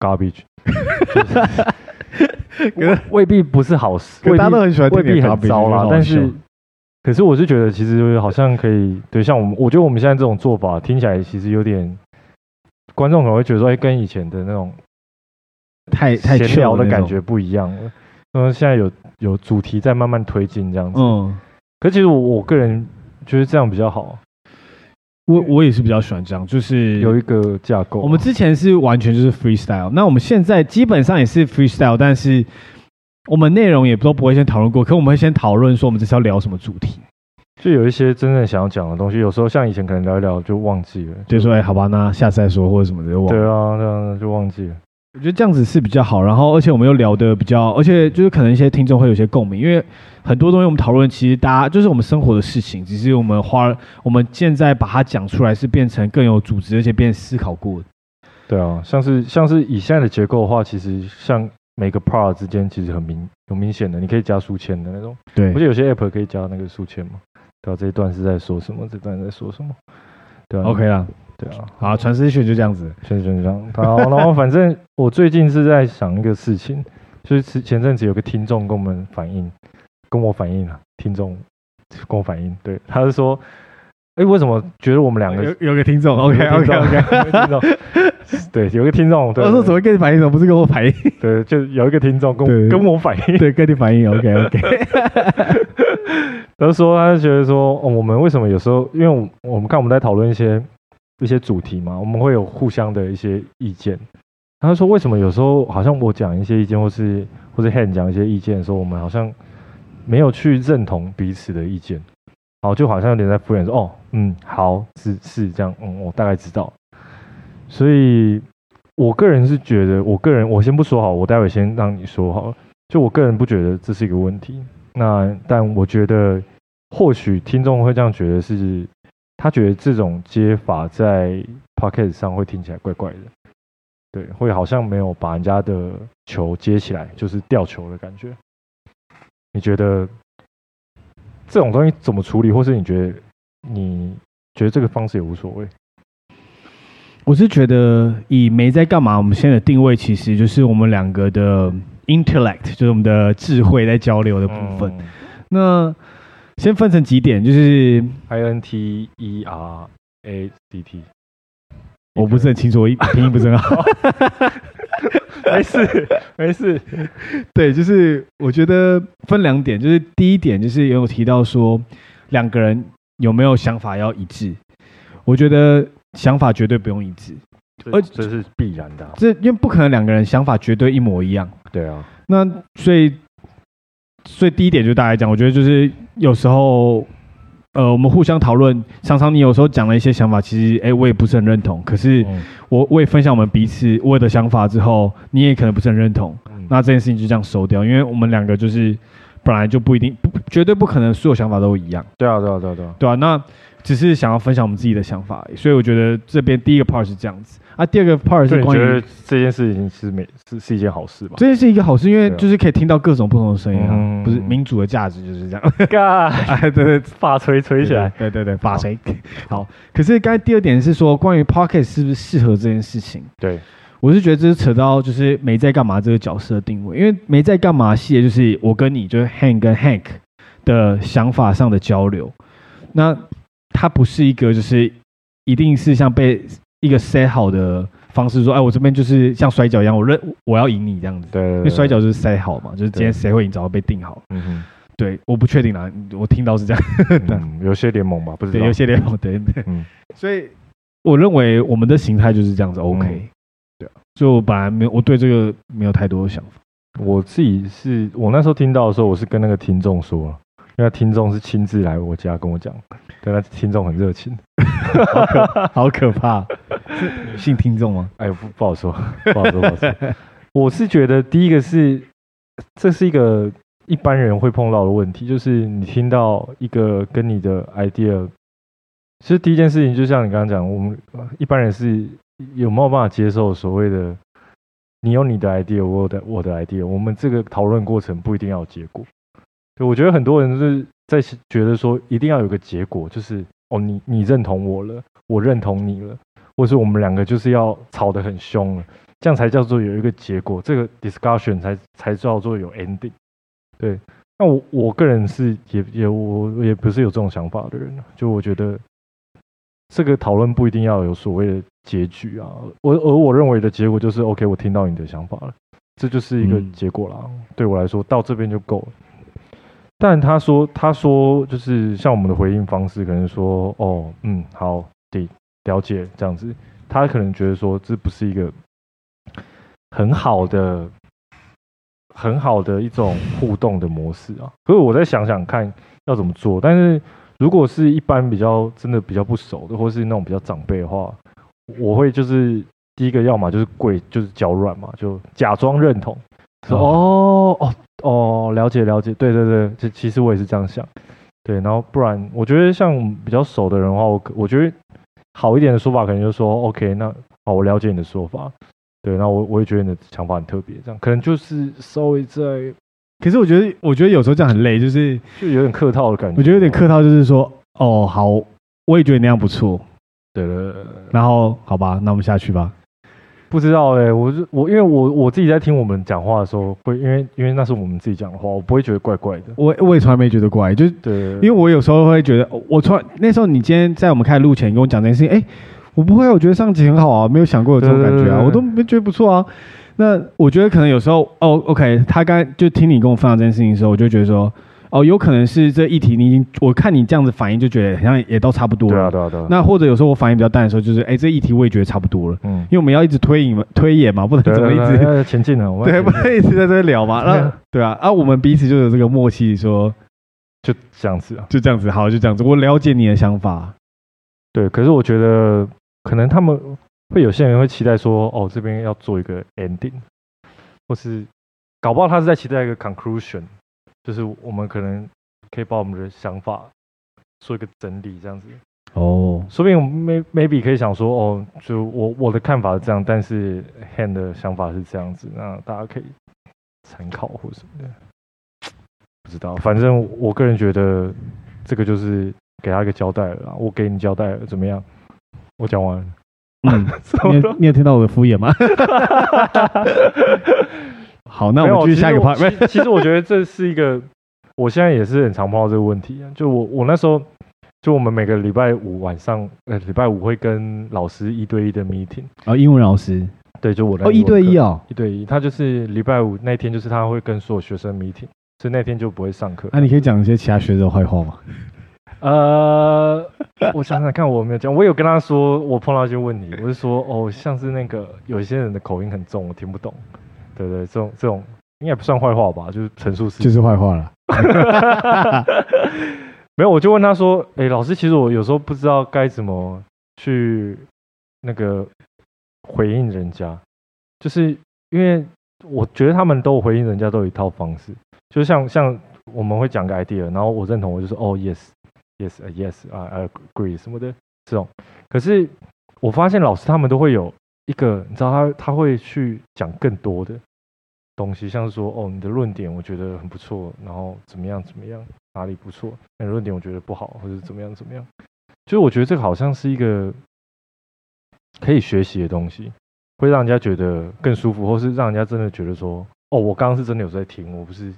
garbage。*laughs* 未必不是好事，大家都很喜欢，未必很糟啦。但是，可是我是觉得，其实好像可以对，像我们，我觉得我们现在这种做法听起来其实有点。观众可能会觉得说，哎，跟以前的那种太太闲聊的感觉不一样了。嗯，现在有有主题在慢慢推进这样子。嗯，可其实我我个人觉得这样比较好。我我也是比较喜欢这样，就是有一个架构。我们之前是完全就是 freestyle，那我们现在基本上也是 freestyle，但是我们内容也都不会先讨论过，可我们会先讨论说我们这是要聊什么主题。就有一些真正想要讲的东西，有时候像以前可能聊一聊就忘记了，就说哎，好吧，那下次再说或者什么的就忘了。对啊，这样就忘记了。我觉得这样子是比较好，然后而且我们又聊得比较，而且就是可能一些听众会有些共鸣，因为很多东西我们讨论，其实大家就是我们生活的事情，只是我们花我们现在把它讲出来，是变成更有组织，而且变思考过的。对啊，像是像是以现在的结构的话，其实像每个 part 之间其实很明有明显的，你可以加书签的那种。对，不是有些 app 可以加那个书签嘛？对啊，这一段是在说什么？这段在说什么？对啊，OK 啦，对啊，好，传思学就这样子，传思学就这样。好，然后反正我最近是在想一个事情，就是前阵子有个听众跟我们反映，跟我反映啊，听众跟我反映，对，他是说，哎，为什么觉得我们两个有有个听众？OK OK OK，听众，*laughs* 对，有个听众，对，我说怎么跟你反映？怎么不是跟我反映？*laughs* 对，就有一个听众跟跟我反映，对，跟你反映，*laughs* OK OK。他就说，他就觉得说，哦，我们为什么有时候，因为我我们看我们在讨论一些一些主题嘛，我们会有互相的一些意见。他说，为什么有时候好像我讲一些意见，或是或是 Han 讲一些意见的时候，我们好像没有去认同彼此的意见，好，就好像有点在敷衍说，哦，嗯，好，是是这样，嗯，我大概知道。所以，我个人是觉得，我个人我先不说好，我待会先让你说好。就我个人不觉得这是一个问题。那但我觉得，或许听众会这样觉得是，他觉得这种接法在 podcast 上会听起来怪怪的，对，会好像没有把人家的球接起来，就是吊球的感觉。你觉得这种东西怎么处理，或是你觉得你觉得这个方式也无所谓？我是觉得以没在干嘛，我们现在的定位其实就是我们两个的。Intellect 就是我们的智慧在交流的部分。嗯、那先分成几点，就是 I N T E R A C T。我不是很清楚，我拼音不是很好。*laughs* 没事没事。对，就是我觉得分两点，就是第一点就是有提到说两个人有没有想法要一致，我觉得想法绝对不用一致，而这是必然的、啊，这因为不可能两个人想法绝对一模一样。对啊，那所以所以第一点就大家讲，我觉得就是有时候。呃，我们互相讨论，常常你有时候讲了一些想法，其实，哎，我也不是很认同。可是，我我也分享我们彼此我的想法之后，你也可能不是很认同。嗯、那这件事情就这样收掉，因为我们两个就是本来就不一定，不绝对不可能所有想法都一样。对啊，对啊，对啊，对啊，对啊。那只是想要分享我们自己的想法而已，所以我觉得这边第一个 part 是这样子。啊，第二个 part 是关于这件事情是没是是一件好事吧？这件事一个好事，因为就是可以听到各种不同的声音啊，嗯、不是民主的价值就是这样。嘎，*laughs* 哎，对对，法锤锤起来，对对对，法锤。*laughs* 好，可是刚才第二点是说，关于 Podcast 是不是适合这件事情？对，我是觉得这是扯到就是没在干嘛这个角色的定位，因为没在干嘛系列就是我跟你就是 Hank 跟 Hank 的想法上的交流，那它不是一个就是一定是像被。一个 set 好的方式说，哎，我这边就是像摔跤一样，我认我要赢你这样子。对，因为摔跤就是 set 好嘛，就是今天谁会赢，早就被定好。嗯哼，对，我不确定啦，我听到是这样。嗯，*laughs* 有些联盟吧，不是？对，有些联盟，对对。嗯，所以我认为我们的形态就是这样子，OK。嗯、对啊，所以我本来没有，我对这个没有太多的想法。我自己是我那时候听到的时候，我是跟那个听众说。因为听众是亲自来我家跟我讲，对，那听众很热情，好 *laughs* 可好可怕，是女性听众吗？哎，不不好说，*laughs* 不好说，不好说。我是觉得第一个是，这是一个一般人会碰到的问题，就是你听到一个跟你的 idea，其实第一件事情就像你刚刚讲，我们一般人是有没有办法接受所谓的你有你的 idea，我有的我的 idea，我们这个讨论过程不一定要有结果。对，我觉得很多人是在觉得说一定要有个结果，就是哦，你你认同我了，我认同你了，或者是我们两个就是要吵得很凶了，这样才叫做有一个结果，这个 discussion 才才叫做有 ending。对，那我我个人是也也我也不是有这种想法的人，就我觉得这个讨论不一定要有所谓的结局啊，我而我认为的结果就是 OK，我听到你的想法了，这就是一个结果啦。嗯、对我来说，到这边就够了。但他说，他说就是像我们的回应方式，可能说哦，嗯，好，对，了解这样子。他可能觉得说这不是一个很好的、很好的一种互动的模式啊。所以我再想想看要怎么做。但是如果是一般比较真的比较不熟的，或是那种比较长辈的话，我会就是第一个要么就是跪，就是脚软嘛，就假装认同，说哦哦。哦，了解了解，对对对，这其实我也是这样想，对，然后不然我觉得像比较熟的人的话，我我觉得好一点的说法可能就是说，OK，那好，我了解你的说法，对，那我我也觉得你的想法很特别，这样。可能就是稍微在，可是我觉得我觉得有时候这样很累，就是就有点客套的感觉，我觉得有点客套，就是说，哦，好，我也觉得那样不错，对对对，然后好吧，那我们下去吧。不知道哎、欸，我是我，因为我我自己在听我们讲话的时候，会因为因为那是我们自己讲的话，我不会觉得怪怪的。我我也从来没觉得怪，就是对，因为我有时候会觉得，我从那时候你今天在我们开始录前跟我讲这件事情，哎、欸，我不会，我觉得上集很好啊，没有想过有这种感觉啊，我都没觉得不错啊。那我觉得可能有时候，哦，OK，他刚就听你跟我分享这件事情的时候，我就觉得说。哦，有可能是这议题，你已经我看你这样子反应，就觉得好像也都差不多了。对啊，对啊，对啊。那或者有时候我反应比较淡的时候，就是哎，这议题我也觉得差不多了。嗯，因为我们要一直推演嘛，推演嘛，不能怎么一直前进了。*laughs* 对，不能一直在这里聊嘛。*laughs* 那对啊，啊，我们彼此就有这个默契，说就这样子啊，就这样子，好，就这样子。我了解你的想法。对，可是我觉得可能他们会有些人会期待说，哦，这边要做一个 ending，或是搞不好他是在期待一个 conclusion，就是我们可能。可以把我们的想法做一个整理，这样子哦。说不定 may maybe 可以想说，哦，就我我的看法是这样，但是 Han 的想法是这样子，那大家可以参考或什么的。不知道，反正我个人觉得这个就是给他一个交代了。我给你交代了，怎么样？我讲完了。嗯，*laughs* 你有你有听到我的敷衍吗？*laughs* *laughs* 好，那我们继续下一个 part。其实我觉得这是一个。我现在也是很常碰到这个问题啊，就我我那时候，就我们每个礼拜五晚上，呃，礼拜五会跟老师一对一的 meeting，啊、哦，英文老师，对，就我的哦，一对一哦，一对一。他就是礼拜五那天，就是他会跟所有学生 meeting，所以那天就不会上课。那、啊、你可以讲一些其他学生的坏话吗？*laughs* 呃，我想想看，我没有讲，我有跟他说我碰到一些问题，我是说哦，像是那个有一些人的口音很重，我听不懂。对对，这种这种应该不算坏话吧？就是陈述事实，就是坏话了。*laughs* 没有，我就问他说：“哎、欸，老师，其实我有时候不知道该怎么去那个回应人家，就是因为我觉得他们都回应人家都有一套方式，就像像我们会讲个 idea，然后我认同，我就说哦，yes，yes，yes，啊，I agree 什么的这种。可是我发现老师他们都会有一个，你知道他他会去讲更多的。”东西像是说哦，你的论点我觉得很不错，然后怎么样怎么样，哪里不错？那论点我觉得不好，或者怎么样怎么样？就是我觉得这个好像是一个可以学习的东西，会让人家觉得更舒服，或是让人家真的觉得说哦，我刚刚是真的有在听，我不是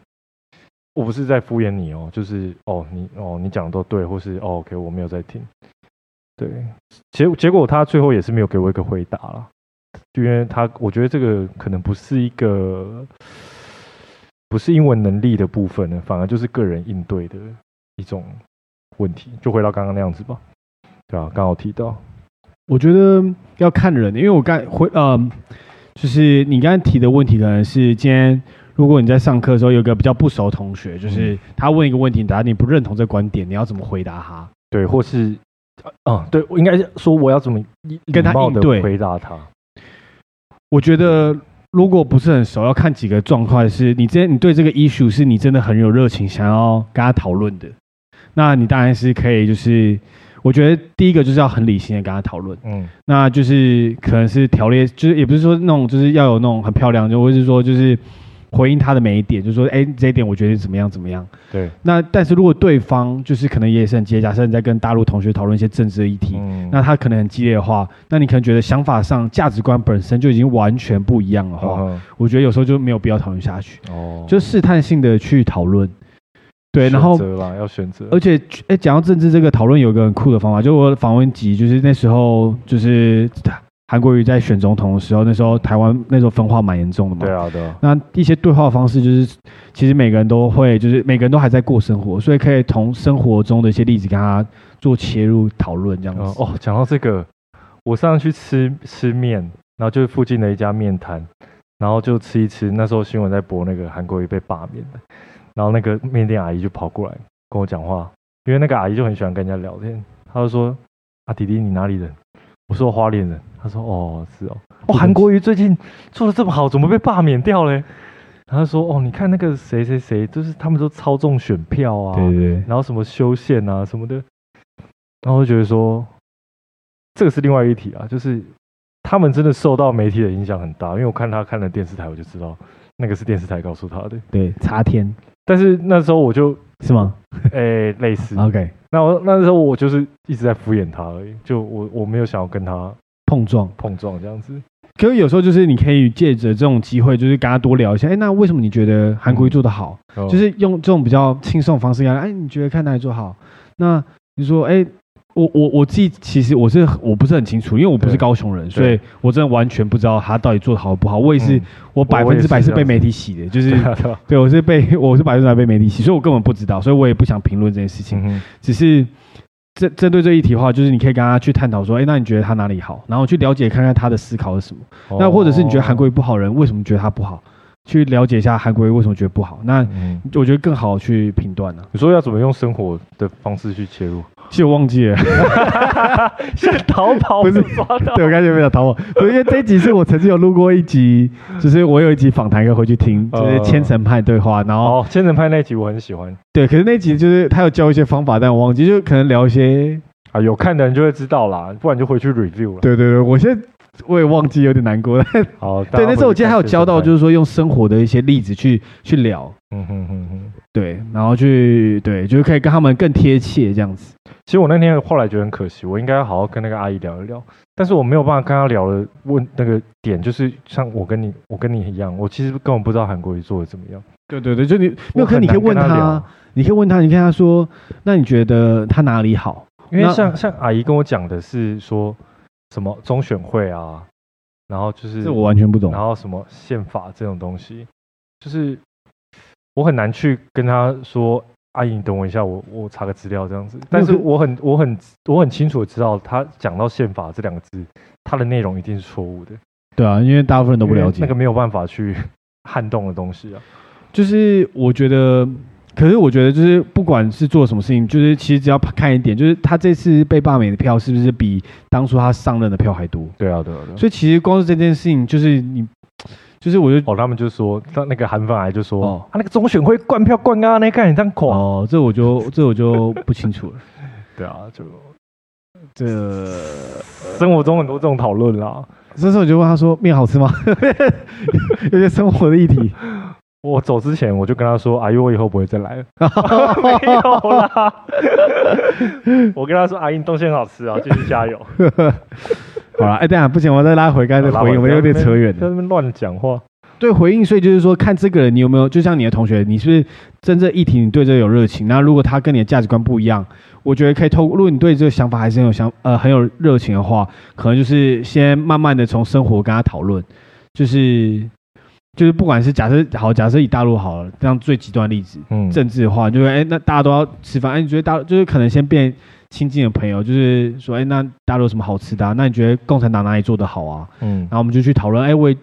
我不是在敷衍你哦，就是哦你哦你讲的都对，或是哦 OK 我没有在听。对，结结果他最后也是没有给我一个回答了。就因为他，我觉得这个可能不是一个，不是英文能力的部分呢，反而就是个人应对的一种问题。就回到刚刚那样子吧，对啊，刚好提到，我觉得要看人，因为我刚回，呃，就是你刚才提的问题，可能是今天如果你在上课的时候有个比较不熟的同学，就是他问一个问题，答你不认同这观点，你要怎么回答他？对，或是，啊，对，我应该说我要怎么跟他应对回答他。我觉得，如果不是很熟，要看几个状况。是你真，你对这个 issue 是你真的很有热情，想要跟他讨论的，那你当然是可以。就是我觉得第一个就是要很理性的跟他讨论，嗯，那就是可能是条列，就是也不是说那种就是要有那种很漂亮，就或是说就是。回应他的每一点，就是说，哎，这一点我觉得怎么样怎么样？对。那但是如果对方就是可能也是很激烈，假设你在跟大陆同学讨论一些政治的议题，嗯、那他可能很激烈的话，那你可能觉得想法上价值观本身就已经完全不一样的话，哦、我觉得有时候就没有必要讨论下去。哦。就试探性的去讨论。对，然后选择啦，要选择。而且，哎，讲到政治这个讨论，有一个很酷的方法，就我访问集，就是那时候就是。韩国瑜在选总统的时候，那时候台湾那时候分化蛮严重的嘛。对啊，对啊。那一些对话方式就是，其实每个人都会，就是每个人都还在过生活，所以可以从生活中的一些例子跟他做切入讨论这样子。哦，讲到这个，我上次去吃吃面，然后就是附近的一家面摊，然后就吃一吃。那时候新闻在播那个韩国瑜被罢免的，然后那个面店阿姨就跑过来跟我讲话，因为那个阿姨就很喜欢跟人家聊天，她就说：“啊，弟弟，你哪里人？”我说：“花莲人。”他说：“哦，是哦，哦，韩国瑜最近做的这么好，怎么被罢免掉嘞？”然后他说：“哦，你看那个谁谁谁，就是他们都操纵选票啊，对对，然后什么修宪啊什么的。”然后我就觉得说，这个是另外一题啊，就是他们真的受到媒体的影响很大，因为我看他看了电视台，我就知道那个是电视台告诉他的。对，查天。但是那时候我就是吗？*laughs* 哎，类似。OK，那我那时候我就是一直在敷衍他而已，就我我没有想要跟他。碰撞，碰撞这样子，可是有时候就是你可以借着这种机会，就是跟他多聊一下。哎，那为什么你觉得韩国瑜做的好？就是用这种比较轻松的方式跟他，哎，你觉得看哪里做好？那你说，哎，我我我自己其实我是我不是很清楚，因为我不是高雄人，所以我真的完全不知道他到底做的好不好。我也是，嗯、我百分之百是被媒体洗的，就是对，我是被我是百分之百被媒体洗，所以我根本不知道，所以我也不想评论这件事情，嗯、只是。针针对这一题的话，就是你可以跟他去探讨说，哎，那你觉得他哪里好？然后去了解看看他的思考是什么。哦、那或者是你觉得韩国瑜不好人，为什么觉得他不好？去了解一下韩国瑜为什么觉得不好。那我觉得更好去评断呢。你说要怎么用生活的方式去切入？其实我忘记了，*laughs* 是逃跑 *laughs* 不是抓到？对，我刚才没有逃跑，因为这一集是我曾经有录过一集，就是我有一集访谈要回去听，就是千层派对话。然后千层派那集我很喜欢，对，可是那集就是他有教一些方法，但我忘记，就可能聊一些啊，有看的人就会知道啦，不然就回去 review 了。对对对，我现在。我也忘记，有点难过。*laughs* 好，对，那时候我记得还有教到，就是说用生活的一些例子去去聊，嗯哼哼哼，对，然后去对，就是可以跟他们更贴切这样子。其实我那天后来觉得很可惜，我应该要好好跟那个阿姨聊一聊，但是我没有办法跟她聊的问那个点，就是像我跟你，我跟你一样，我其实根本不知道韩国瑜做的怎么样。对对对，就你没有可你可以问他，你可以问他，你跟他说，那你觉得他哪里好？因为像像阿姨跟我讲的是说。什么中选会啊，然后就是这我完全不懂。然后什么宪法这种东西，就是我很难去跟他说，阿姨，你等我一下，我我查个资料这样子。但是我很我很我很清楚的知道，他讲到宪法这两个字，它的内容一定是错误的。对啊，因为大部分人都不了解，那个没有办法去撼动的东西啊。就是我觉得。可是我觉得，就是不管是做什么事情，就是其实只要看一点，就是他这次被罢免的票是不是比当初他上任的票还多？对啊，对啊，对啊。所以其实光是这件事情，就是你，就是我就哦，他们就说，他那个韩粉癌就说，哦，他那个中选会灌票灌啊，那看你这样狂哦，这我就这我就不清楚了。*laughs* 对啊，就这生活中很多这种讨论啦。这时候我就问他说：“面好吃吗？” *laughs* 有些生活的议题。我走之前我就跟他说：“阿姨，我以后不会再来了。*laughs* ”没有啦。*laughs* 我跟他说：“阿姨，东西很好吃啊，继续加油。*laughs* ”好了，哎，等下不行，我再拉回刚才的回应，我们有点扯远了，在那边乱讲话。对，回应，所以就是说，看这个人你有没有，就像你的同学，你是不是真正议题，你对这个有热情？那如果他跟你的价值观不一样，我觉得可以透过，如果你对这个想法还是很有想呃很有热情的话，可能就是先慢慢的从生活跟他讨论，就是。就是不管是假设好，假设以大陆好了，这样最极端的例子，嗯，政治的话，就是哎、欸，那大家都要吃饭，哎、欸，你觉得大就是可能先变亲近的朋友，就是说，哎、欸，那大陆有什么好吃的、啊？那你觉得共产党哪里做的好啊？嗯，然后我们就去讨论，哎、欸，我也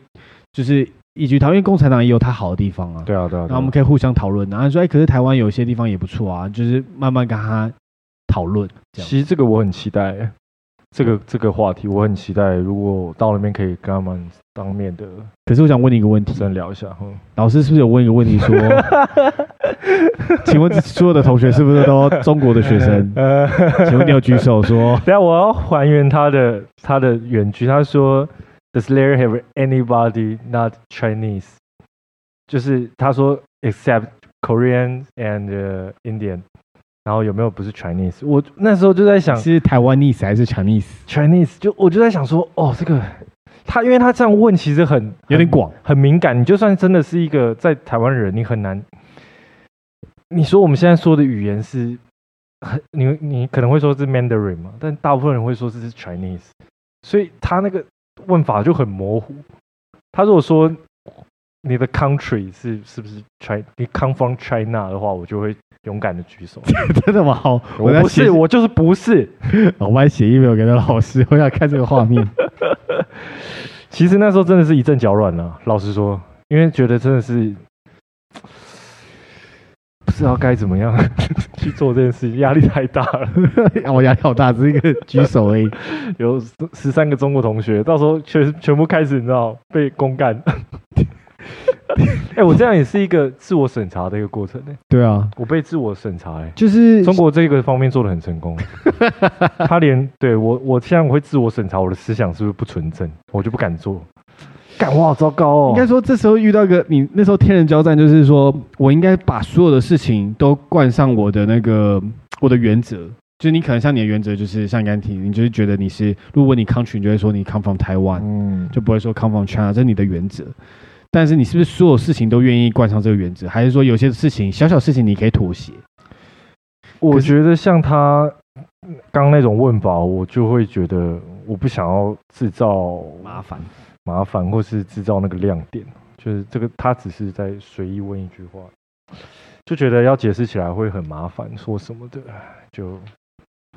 就是一句讨论，因为共产党也有它好的地方啊。对啊，对啊。然后我们可以互相讨论，然后说，哎、欸，可是台湾有些地方也不错啊，就是慢慢跟他讨论。其实这个我很期待。这个这个话题我很期待，如果到那边可以跟他们当面的。可是我想问你一个问题，先聊一下。嗯，老师是不是有问一个问题说，请问 *laughs* 所有的同学是不是都中国的学生？呃，*laughs* 请问你有举手说。*laughs* 等下我要还原他的他的原句，他说，Does Larry have anybody not Chinese？就是他说，except Korean and、uh, Indian。然后有没有不是 Chinese？我那时候就在想，是台湾 nese 还是 Chinese？Chinese 就我就在想说，哦，这个他因为他这样问，其实很有点广，很敏感。你就算真的是一个在台湾人，你很难。你说我们现在说的语言是很你你可能会说是 Mandarin 嘛，但大部分人会说这是 Chinese，所以他那个问法就很模糊。他如果说你的 country 是是不是 China？你 come from China 的话，我就会。勇敢的举手，*laughs* 真的吗？好，我不是，我就是不是。*laughs* 我还写 email 给那老师，*laughs* 我想看这个画面。其实那时候真的是一阵脚软了，老实说，因为觉得真的是不知道该怎么样去做这件事情，压力太大了。我压力好大，只是一个举手而已。有十三个中国同学，到时候全全部开始，你知道被公干。*laughs* 哎、欸，我这样也是一个自我审查的一个过程呢、欸。对啊，我被自我审查、欸，哎，就是中国这个方面做的很成功。*laughs* 他连对我，我现在我会自我审查我的思想是不是不纯正，我就不敢做。干，我好糟糕哦。应该说，这时候遇到一个你那时候天人交战，就是说我应该把所有的事情都冠上我的那个我的原则。就是你可能像你的原则，就是像你刚提，你就是觉得你是，如果你 country，你就会说你 come from Taiwan，嗯，就不会说 come from China，这是你的原则。但是你是不是所有事情都愿意冠上这个原则，还是说有些事情小小事情你可以妥协？我觉得像他刚那种问法，我就会觉得我不想要制造麻烦，麻烦或是制造那个亮点，就是这个他只是在随意问一句话，就觉得要解释起来会很麻烦，说什么的就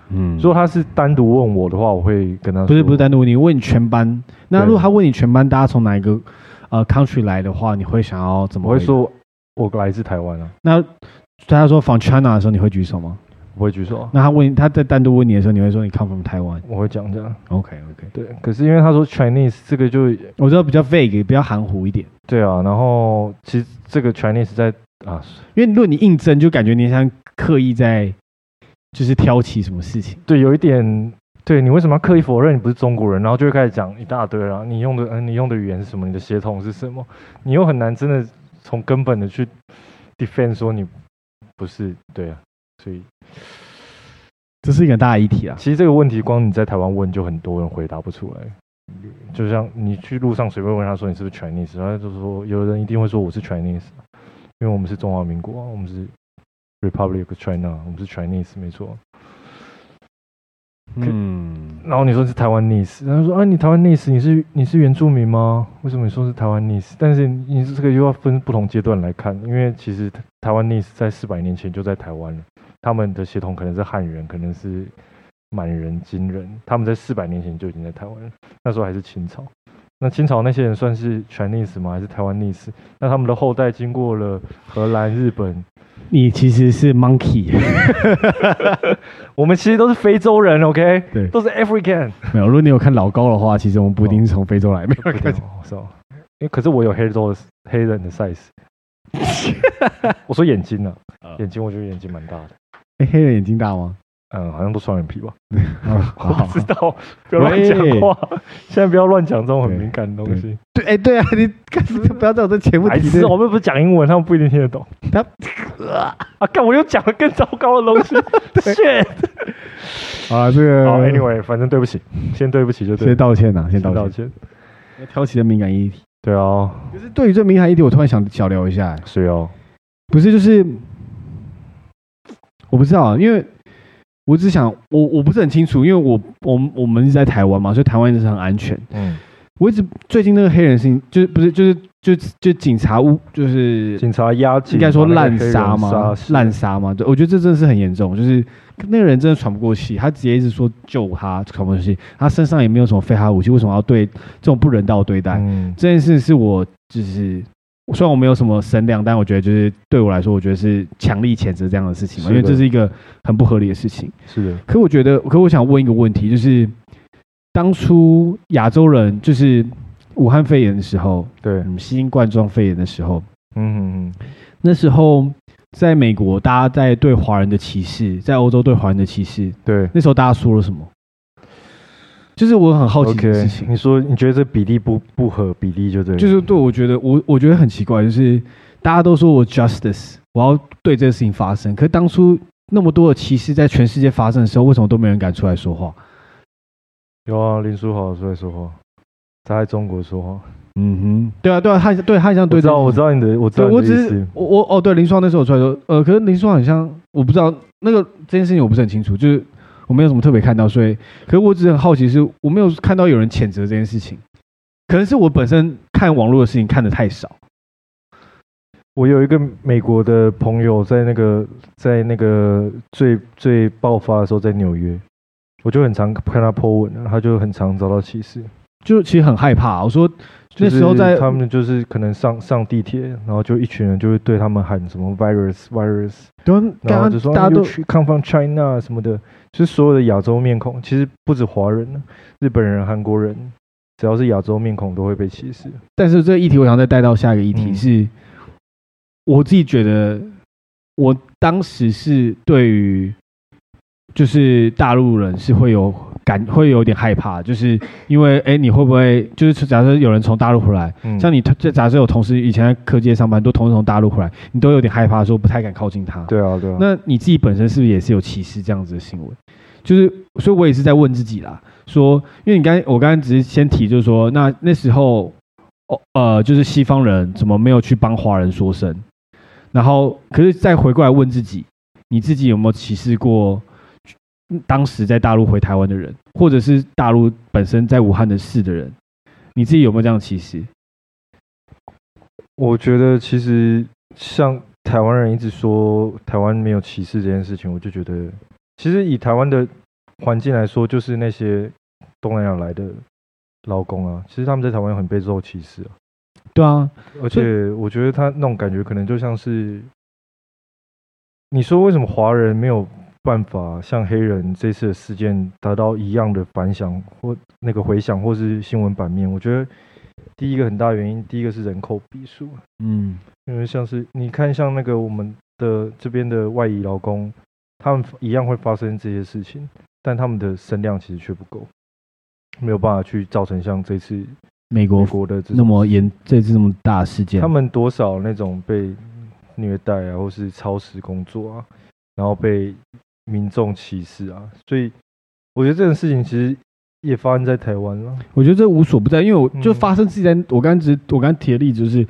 嗯，如果他是单独问我的话，我会跟他说，不是不是单独问你，问你全班。那如果他问你全班，大家从哪一个？呃，country 来的话，你会想要怎么？我会说，我来自台湾啊。那他说 from China 的时候，你会举手吗？不会举手。那他问他在单独问你的时候，你会说你 come from 台湾？我会讲这样。OK OK。对，可是因为他说 Chinese 这个就我知道比较 vague，比较含糊一点。对啊，然后其实这个 Chinese 在啊，因为如果你应征，就感觉你像刻意在就是挑起什么事情。对，有一点。对，你为什么要刻意否认你不是中国人？然后就会开始讲一大堆了。你用的嗯，你用的语言是什么？你的血统是什么？你又很难真的从根本的去 defend 说你不是对啊，所以这是一个大议题啊。其实这个问题光你在台湾问，就很多人回答不出来。就像你去路上随便问他说你是不是 Chinese，他就说有人一定会说我是 Chinese，因为我们是中华民国，我们是 Republic China，我们是 Chinese，没错。嗯，然后你说是台湾历史，然后说啊，你台湾历史，你是你是原住民吗？为什么你说是台湾历史？但是你这个又要分不同阶段来看，因为其实台湾历史在四百年前就在台湾了，他们的血统可能是汉人，可能是满人、金人，他们在四百年前就已经在台湾了，那时候还是清朝。那清朝那些人算是全历史吗？还是台湾历史？那他们的后代经过了荷兰、日本。你其实是 monkey，*laughs* 我们其实都是非洲人，OK？对，都是 African。没有，如果你有看老高的话，其实我们不一定是从非洲来，没有看。*laughs* 是哦，因为可是我有黑洲的黑人的 size。*laughs* 我说眼睛呢、啊？眼睛，我觉得眼睛蛮大的。哎、欸，黑人眼睛大吗？嗯，好像都双眼皮吧？*laughs* *laughs* 我不知道，不要乱讲话。现在不要乱讲这种很敏感的东西。*laughs* 对，哎，对啊，你干什么不要在我这节目提。是，我们不是讲英文，他们不一定听得懂。他啊，干，我又讲了更糟糕的东西。shit。啊，这个。好，anyway，反正对不起，先对不起就对。先道歉呐，先道歉。要挑起的敏感议题。对啊。可是对于这敏感议题，我突然想小聊一下。是哦。不是，就是我不知道，因为。我只想，我我不是很清楚，因为我我我们是在台湾嘛，所以台湾一直很安全。嗯，我一直最近那个黑人事情，就是不是就是就就警察屋，就是警察压，应该说滥杀吗？滥杀吗？对，我觉得这真的是很严重，就是那个人真的喘不过气，他直接一直说救他喘不过气，他身上也没有什么非法武器，为什么要对这种不人道对待？嗯，这件事是我就是。虽然我没有什么声量，但我觉得就是对我来说，我觉得是强力谴责这样的事情嘛，因为这是一个很不合理的事情。是的。可我觉得，可我想问一个问题，就是当初亚洲人就是武汉肺炎的时候，对，新冠状肺炎的时候，嗯嗯嗯，那时候在美国，大家在对华人的歧视，在欧洲对华人的歧视，对，那时候大家说了什么？就是我很好奇的事情。Okay, 你说你觉得这比例不不合比例就对？就是对，我觉得我我觉得很奇怪，就是大家都说我 justice，我要对这个事情发声。可是当初那么多的歧视在全世界发生的时候，为什么都没人敢出来说话？有啊，林书豪出来说话，他在中国说话。嗯哼，对啊，对啊，他对他好像对。我知道，我知道你的，我知道我只是我我哦，对林书豪那时候我出来说，呃，可是林书豪好像我不知道那个这件事情我不是很清楚，就是。我没有什么特别看到，所以，可是我只是很好奇，是我没有看到有人谴责这件事情，可能是我本身看网络的事情看的太少。我有一个美国的朋友，在那个在那个最最爆发的时候，在纽约，我就很常看他 po 文，他就很常遭到歧视，就其实很害怕。我说。那时候在他们就是可能上上地铁，然后就一群人就会对他们喊什么 virus virus，然后就说大家都去 come from China 什么的，就是所有的亚洲面孔，其实不止华人，日本人、韩国人，只要是亚洲面孔都会被歧视。但是这个议题我想再带到下一个议题是，嗯、我自己觉得我当时是对于就是大陆人是会有。感会有点害怕，就是因为哎，你会不会就是假设有人从大陆回来，嗯、像你这假设有同事以前在科技上班，都同时从大陆回来，你都有点害怕，说不太敢靠近他。对啊，对啊。那你自己本身是不是也是有歧视这样子的行为？就是，所以我也是在问自己啦，说，因为你刚我刚刚只是先提，就是说，那那时候哦呃，就是西方人怎么没有去帮华人说声？然后，可是再回过来问自己，你自己有没有歧视过？当时在大陆回台湾的人，或者是大陆本身在武汉的市的人，你自己有没有这样的歧视？我觉得其实像台湾人一直说台湾没有歧视这件事情，我就觉得其实以台湾的环境来说，就是那些东南亚来的劳工啊，其实他们在台湾很被受歧视啊。对啊，而且我觉得他那种感觉可能就像是你说为什么华人没有？办法像黑人这次的事件达到一样的反响或那个回响，或是新闻版面，我觉得第一个很大原因，第一个是人口比数，嗯，因为像是你看，像那个我们的这边的外移劳工，他们一样会发生这些事情，但他们的声量其实却不够，没有办法去造成像这次美国国的那么严，这次这么大事件，他们多少那种被虐待啊，或是超时工作啊，然后被。民众歧视啊，所以我觉得这种事情其实也发生在台湾了。我觉得这无所不在，因为我就发生自己在，我刚刚只我刚刚提的例子就是，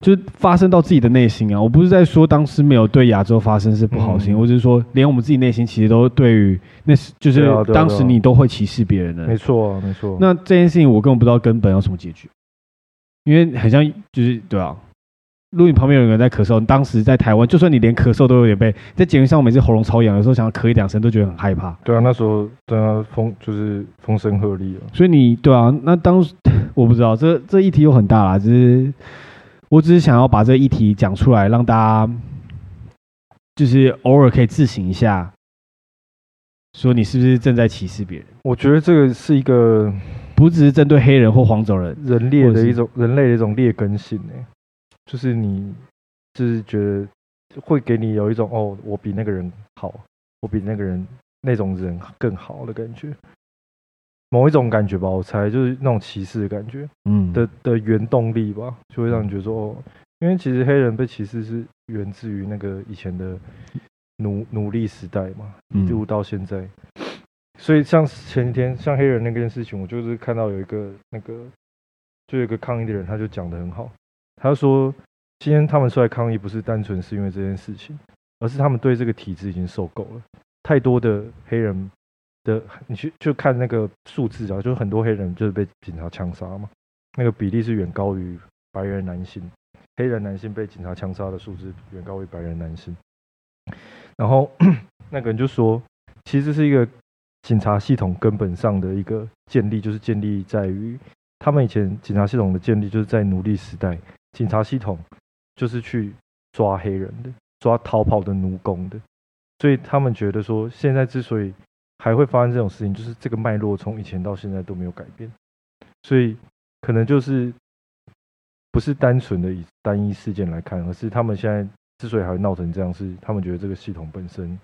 就发生到自己的内心啊！我不是在说当时没有对亚洲发生是不好心，嗯、我只是说连我们自己内心其实都对于那是就是当时你都会歧视别人的。没错，没错。那这件事情我根本不知道根本要怎么解决，因为很像就是对啊。如果你旁边有人在咳嗽，你当时在台湾，就算你连咳嗽都有点被在节目上，我每次喉咙超痒，有时候想要咳一两声都觉得很害怕。对啊，那时候对啊，风就是风声鹤唳啊。所以你对啊，那当时 *laughs* 我不知道这这议题又很大啦，只是。我只是想要把这个议题讲出来，让大家就是偶尔可以自省一下，说你是不是正在歧视别人？我觉得这个是一个不只是针对黑人或黄种人，人类的一种人类的一种劣根性呢，就是你就是觉得会给你有一种哦，我比那个人好，我比那个人那种人更好的感觉。某一种感觉吧，我猜就是那种歧视的感觉，嗯。的的原动力吧，就会让你觉得说，哦，因为其实黑人被歧视是源自于那个以前的奴奴隶时代嘛，一路到现在，所以像前几天像黑人那件事情，我就是看到有一个那个就有一个抗议的人，他就讲的很好，他说今天他们出来抗议不是单纯是因为这件事情，而是他们对这个体制已经受够了，太多的黑人。的，你去就看那个数字啊，就很多黑人就是被警察枪杀嘛，那个比例是远高于白人男性，黑人男性被警察枪杀的数字远高于白人男性。然后那个人就说，其实是一个警察系统根本上的一个建立，就是建立在于他们以前警察系统的建立就是在奴隶时代，警察系统就是去抓黑人的，抓逃跑的奴工的，所以他们觉得说，现在之所以还会发生这种事情，就是这个脉络从以前到现在都没有改变，所以可能就是不是单纯的以单一事件来看，而是他们现在之所以还会闹成这样，是他们觉得这个系统本身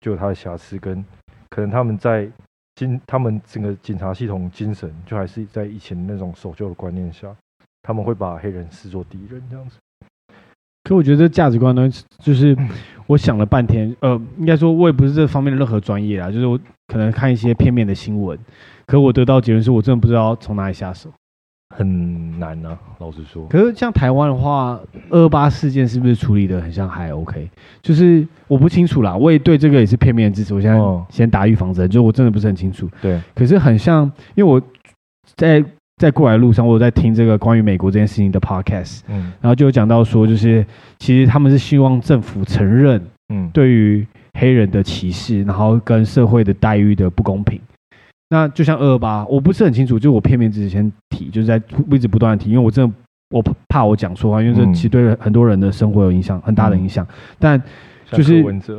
就有它的瑕疵，跟可能他们在警他们整个警察系统精神就还是在以前那种守旧的观念下，他们会把黑人视作敌人这样子。可我觉得这价值观呢，就是我想了半天，呃，应该说我也不是这方面的任何专业啊，就是我可能看一些片面的新闻，可我得到结论是我真的不知道从哪里下手，很难啊，老实说。可是像台湾的话，二二八事件是不是处理的很像还 OK？就是我不清楚啦，我也对这个也是片面的支持，我现在先打预防针，就我真的不是很清楚。对，可是很像，因为我在。在过来的路上，我有在听这个关于美国这件事情的 podcast，嗯，然后就有讲到说，就是其实他们是希望政府承认，嗯，对于黑人的歧视，然后跟社会的待遇的不公平。那就像二二八，我不是很清楚，就我片面之前提，就是在一直不断的提，因为我真的我怕我讲错话，因为这其实对很多人的生活有影响，很大的影响。但就是文字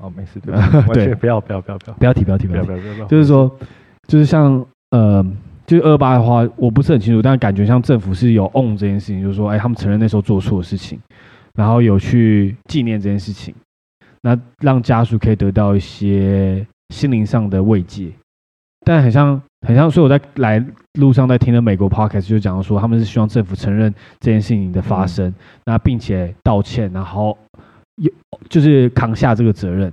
哦，没事，对，*laughs* 对，不要不要不要不要。不要提不要提。不要不要不要，就是说，就是像呃。就是二八的话，我不是很清楚，但感觉像政府是有 on 这件事情，就是说，哎，他们承认那时候做错的事情，然后有去纪念这件事情，那让家属可以得到一些心灵上的慰藉。但很像，很像，所以我在来路上在听的美国 podcast 就讲说，他们是希望政府承认这件事情的发生，那并且道歉，然后有就是扛下这个责任。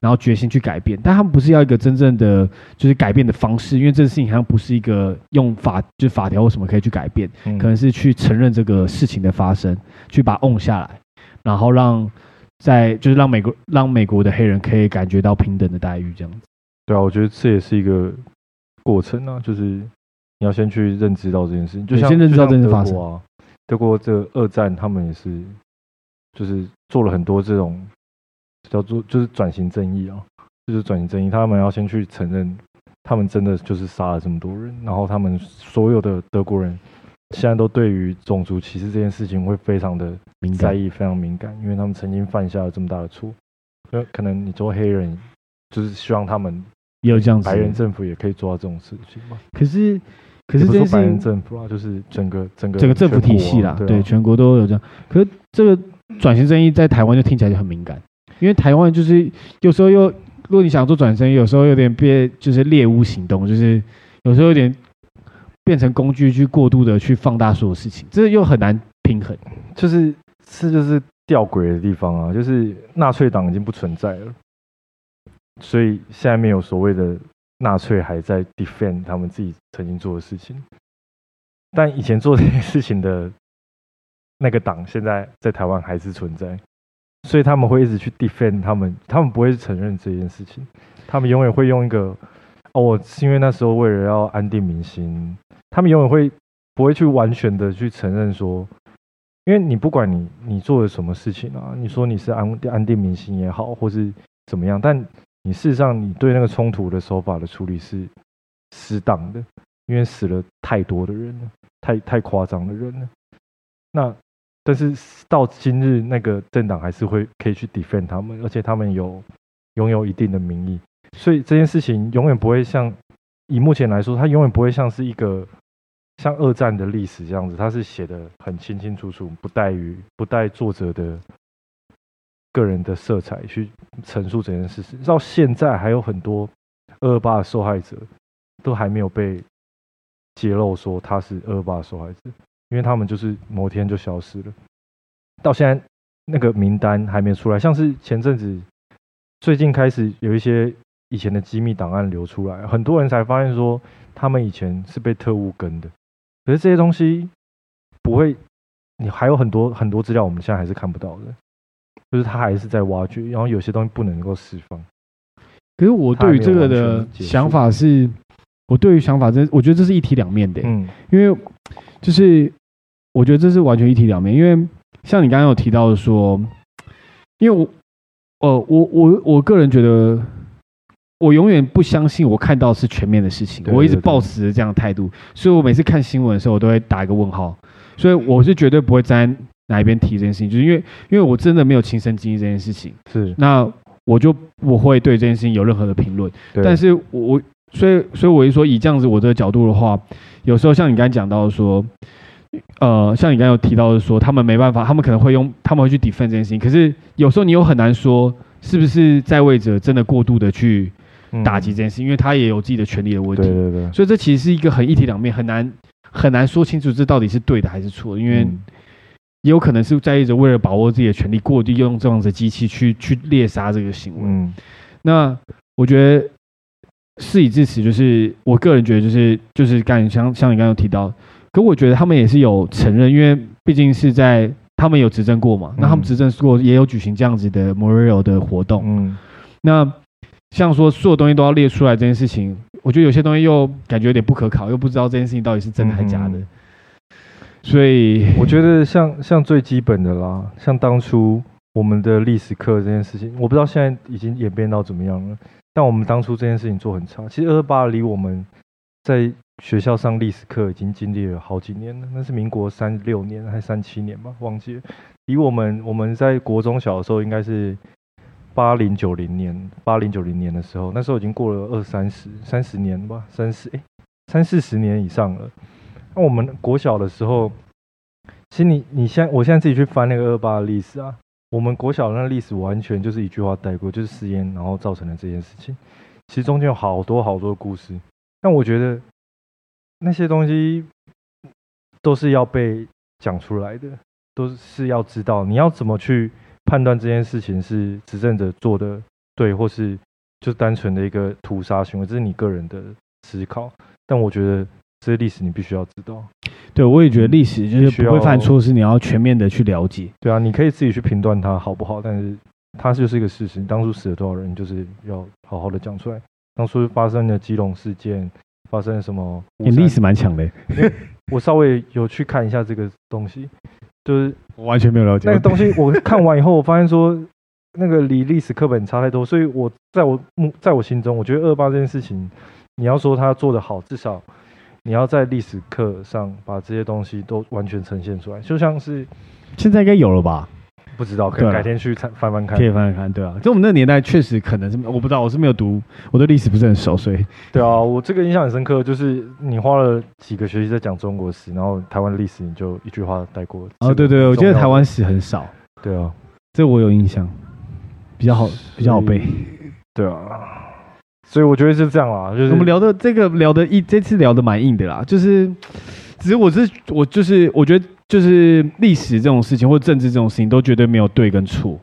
然后决心去改变，但他们不是要一个真正的就是改变的方式，因为这个事情好像不是一个用法就是法条或什么可以去改变，嗯、可能是去承认这个事情的发生，去把它 own 下来，然后让在就是让美国让美国的黑人可以感觉到平等的待遇，这样子。对啊，我觉得这也是一个过程啊，就是你要先去认知到这件事情，就像先认知到这件事发生啊。德国这二战，他们也是就是做了很多这种。叫做就是转型正义啊，就是转型正义，他们要先去承认，他们真的就是杀了这么多人，然后他们所有的德国人现在都对于种族歧视这件事情会非常的在意，非常敏感，因为他们曾经犯下了这么大的错，那可能你做黑人，就是希望他们也有这样子，白人政府也可以做到这种事情嘛？可是，可是这是白人政府啊，就是整个整个整个政府体系啦，对，啊、对，全国都有这样。可是这个转型正义在台湾就听起来就很敏感。因为台湾就是有时候又，如果你想做转身，有时候有点变，就是猎巫行动，就是有时候有点变成工具去过度的去放大所有事情，这又很难平衡。就是是就是吊诡的地方啊，就是纳粹党已经不存在了，所以现在没有所谓的纳粹还在 defend 他们自己曾经做的事情，但以前做这些事情的那个党现在在台湾还是存在，所以他们会一直去 defend 他们，他们不会承认这件事情，他们永远会用一个哦，我是因为那时候为了要安定民心，他们永远会不会去完全的去承认说，因为你不管你你做了什么事情啊，你说你是安安定民心也好，或是怎么样，但你事实上你对那个冲突的手法的处理是适当的，因为死了太多的人了，太太夸张的人了，那。但是到今日，那个政党还是会可以去 defend 他们，而且他们有拥有一定的民意，所以这件事情永远不会像以目前来说，它永远不会像是一个像二战的历史这样子，它是写的很清清楚楚，不带于不带作者的个人的色彩去陈述这件事情。到现在还有很多二二八的受害者都还没有被揭露说他是二二八的受害者。因为他们就是某天就消失了，到现在那个名单还没出来。像是前阵子，最近开始有一些以前的机密档案流出来，很多人才发现说他们以前是被特务跟的。可是这些东西不会，你还有很多很多资料，我们现在还是看不到的，就是他还是在挖掘，然后有些东西不能够释放。可是我对于这个的想法是，我对于想法这，我觉得这是一体两面的，嗯，因为。就是我觉得这是完全一体两面，因为像你刚刚有提到说，因为我，呃，我我我个人觉得，我永远不相信我看到是全面的事情，我一直抱持着这样的态度，所以我每次看新闻的时候，我都会打一个问号，所以我是绝对不会站在哪一边提这件事情，就是因为因为我真的没有亲身经历这件事情，是。那我就不会对这件事情有任何的评论，但是我所以所以我就说以这样子我这个角度的话。有时候像你刚才讲到说，呃，像你刚才有提到的说，他们没办法，他们可能会用，他们会去 defend 这件事情。可是有时候你又很难说，是不是在位者真的过度的去打击这件事因为他也有自己的权利的问题。对对对。所以这其实是一个很一体两面，很难很难说清楚这到底是对的还是错的，因为也有可能是在意着为了把握自己的权利，过度用这样子的机器去去猎杀这个行为。嗯。那我觉得。事已至此，就是我个人觉得，就是就是刚像像你刚刚有提到，可我觉得他们也是有承认，因为毕竟是在他们有执政过嘛，那他们执政过也有举行这样子的 memorial 的活动，嗯，那像说所有东西都要列出来这件事情，我觉得有些东西又感觉有点不可考，又不知道这件事情到底是真的还是假的，所以我觉得像像最基本的啦，像当初我们的历史课这件事情，我不知道现在已经演变到怎么样了。但我们当初这件事情做很差，其实二二八离我们在学校上历史课已经经历了好几年了，那是民国三六年还是三七年吧，忘记了。离我们我们在国中小的时候应该是八零九零年，八零九零年的时候，那时候已经过了二三十三十年吧，三十哎三四十年以上了。那我们国小的时候，其实你你现在我现在自己去翻那个二二八的历史啊。我们国小那历史完全就是一句话带过，就是食烟，然后造成了这件事情。其实中间有好多好多的故事，但我觉得那些东西都是要被讲出来的，都是要知道你要怎么去判断这件事情是执政者做的对，或是就单纯的一个屠杀行为，这是你个人的思考。但我觉得。这些历史你必须要知道。对，我也觉得历史就是不会犯错，是你要全面的去了解。对啊，你可以自己去评断它好不好，但是它就是一个事实。你当初死了多少人，就是要好好的讲出来。当初发生的基隆事件，发生了什么？你历史蛮强的。*laughs* 我稍微有去看一下这个东西，就是我完全没有了解那个东西。我看完以后，我发现说那个离历史课本差太多，所以我在我目在我心中，我觉得二八这件事情，你要说他做的好，至少。你要在历史课上把这些东西都完全呈现出来，就像是现在应该有了吧？不知道，可以改天去看翻翻看，可以翻翻看。对啊，就我们那个年代确实可能是我不知道，我是没有读，我对历史不是很熟，所以 *laughs* 对啊，我这个印象很深刻，就是你花了几个学期在讲中国史，然后台湾历史你就一句话带过。哦，对对，我觉得台湾史很少。对啊，这我有印象，比较好，比较好背。对啊。所以我觉得是这样啦，就是我们聊的这个聊的一这次聊的蛮硬的啦，就是只是我是我就是我觉得就是历史这种事情或政治这种事情都绝对没有对跟错，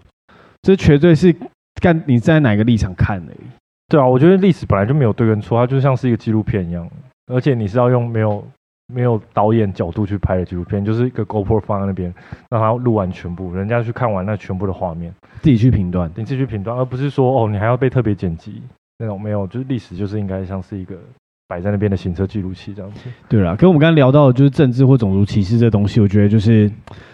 这绝对是看你站在哪个立场看而已。对啊，我觉得历史本来就没有对跟错，它就像是一个纪录片一样，而且你是要用没有没有导演角度去拍的纪录片，就是一个 GoPro 放在那边，让他录完全部，人家去看完那全部的画面，自己去评断，你自己去评断，而不是说哦，你还要被特别剪辑那种没有，就是历史就是应该像是一个摆在那边的行车记录器这样子。对了，跟我们刚刚聊到的就是政治或种族歧视这东西，我觉得就是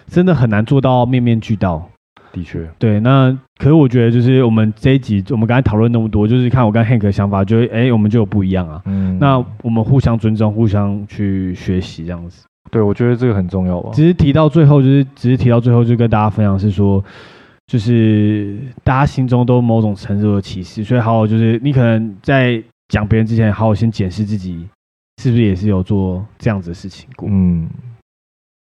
真的很难做到面面俱到。的确，对，那可是我觉得就是我们这一集，我们刚才讨论那么多，就是看我跟 Hank 的想法，就哎，我们就有不一样啊。嗯，那我们互相尊重，互相去学习，这样子。对，我觉得这个很重要吧。只是提到最后，就是只是提到最后，就跟大家分享是说，就是大家心中都某种程度的歧视，所以好好就是你可能在讲别人之前，好好先检视自己是不是也是有做这样子的事情过。嗯，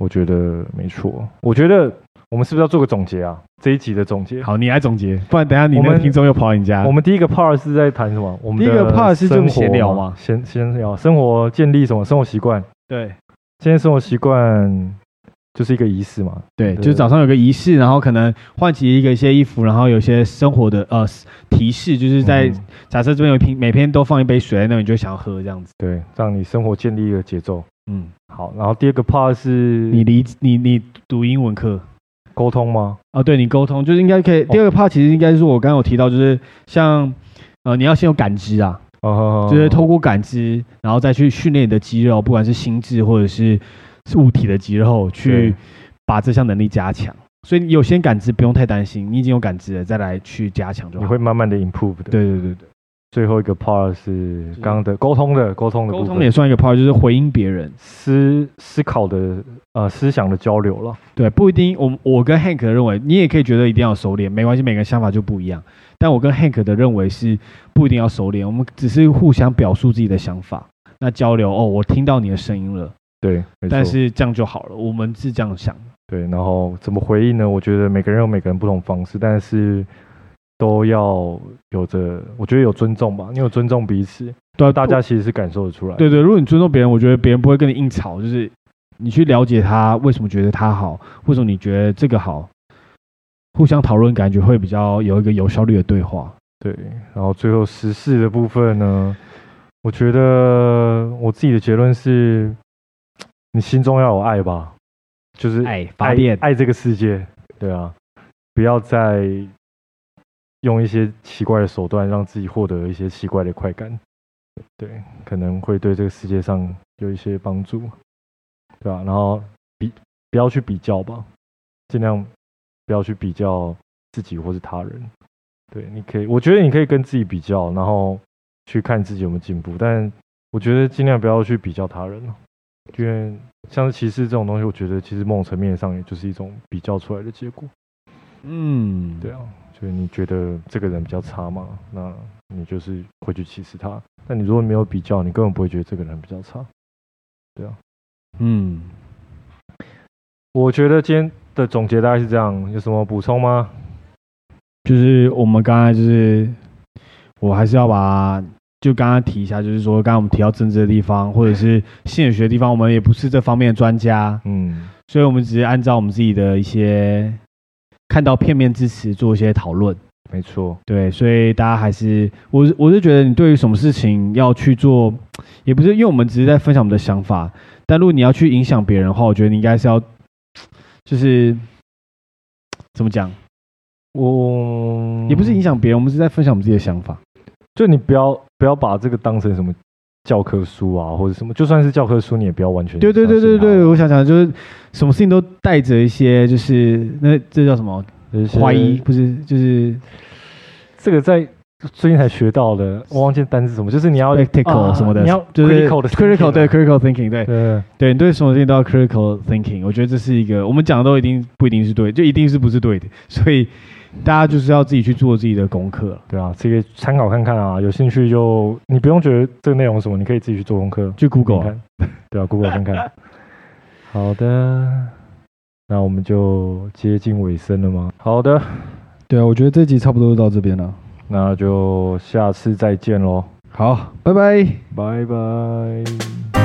我觉得没错。我觉得。我们是不是要做个总结啊？这一集的总结。好，你来总结，不然等下你那个听众又跑到你家。我们第一个 part 是在谈什么？我们第一个 part 是就闲聊嘛，闲闲聊，生活建立什么生活习惯？对，现在生活习惯就是一个仪式嘛。对，对就早上有个仪式，然后可能换起一个一些衣服，然后有些生活的呃提示，就是在、嗯、假设这边有一瓶，每天都放一杯水在那，你就想要喝这样子。对，让你生活建立一个节奏。嗯，好。然后第二个 part 是你离你你读英文课。沟通吗？啊，对你沟通就是应该可以。第二个 part 其实应该是我刚刚有提到，就是像呃，你要先有感知啊，哦，就是透过感知，然后再去训练你的肌肉，不管是心智或者是物体的肌肉，去把这项能力加强。所以你有先感知，不用太担心，你已经有感知了，再来去加强就好。你会慢慢的 improve 的。对对对对。最后一个 part 是刚刚的沟通的沟通的沟通也算一个 part，就是回应别人思思考的呃思想的交流了。对，不一定。我我跟 Hank 认为，你也可以觉得一定要熟练，没关系，每个人想法就不一样。但我跟 Hank 的认为是不一定要熟练，我们只是互相表述自己的想法，那交流哦，我听到你的声音了，对，但是这样就好了，我们是这样想。对，然后怎么回应呢？我觉得每个人有每个人不同方式，但是。都要有着，我觉得有尊重吧。你有尊重彼此，对，大家其实是感受得出来。对对，如果你尊重别人，我觉得别人不会跟你硬吵，就是你去了解他为什么觉得他好，为什么你觉得这个好，互相讨论，感觉会比较有一个有效率的对话。对，然后最后时事的部分呢，我觉得我自己的结论是，你心中要有爱吧，就是爱发电，爱这个世界。对啊，不要再。用一些奇怪的手段让自己获得一些奇怪的快感，对，可能会对这个世界上有一些帮助，对吧？然后比不要去比较吧，尽量不要去比较自己或是他人。对，你可以，我觉得你可以跟自己比较，然后去看自己有没有进步。但我觉得尽量不要去比较他人，因为像是歧视这种东西，我觉得其实某种层面上也就是一种比较出来的结果。嗯，对啊。就是你觉得这个人比较差嘛？那你就是会去歧视他。但你如果没有比较，你根本不会觉得这个人比较差。对啊，嗯，我觉得今天的总结大概是这样。有什么补充吗？就是我们刚才就是，我还是要把就刚刚提一下，就是说刚刚我们提到政治的地方，或者是心理学的地方，我们也不是这方面的专家。嗯，所以我们只是按照我们自己的一些。看到片面之词，做一些讨论，没错，对，所以大家还是，我我是觉得你对于什么事情要去做，也不是因为我们只是在分享我们的想法，但如果你要去影响别人的话，我觉得你应该是要，就是怎么讲，我也不是影响别人，我们是在分享我们自己的想法，就你不要不要把这个当成什么。教科书啊，或者什么，就算是教科书，你也不要完全对对对对对。我想讲就是，什么事情都带着一些，就是那这叫什么怀疑？不是，就是这个在最近才学到的，我忘记单词什么，就是你要 critical 什么的，你要就是 critical 对 critical thinking 对对对，你对什么事情都要 critical thinking。我觉得这是一个我们讲的都一定不一定是对，就一定是不是对的，所以。大家就是要自己去做自己的功课，对啊，这个参考看看啊，有兴趣就你不用觉得这个内容什么，你可以自己去做功课，去 Google 看，*laughs* 对啊，Google 看看。*laughs* 好的，那我们就接近尾声了吗？好的，对啊，我觉得这集差不多就到这边了，那就下次再见喽。好，拜拜，拜拜。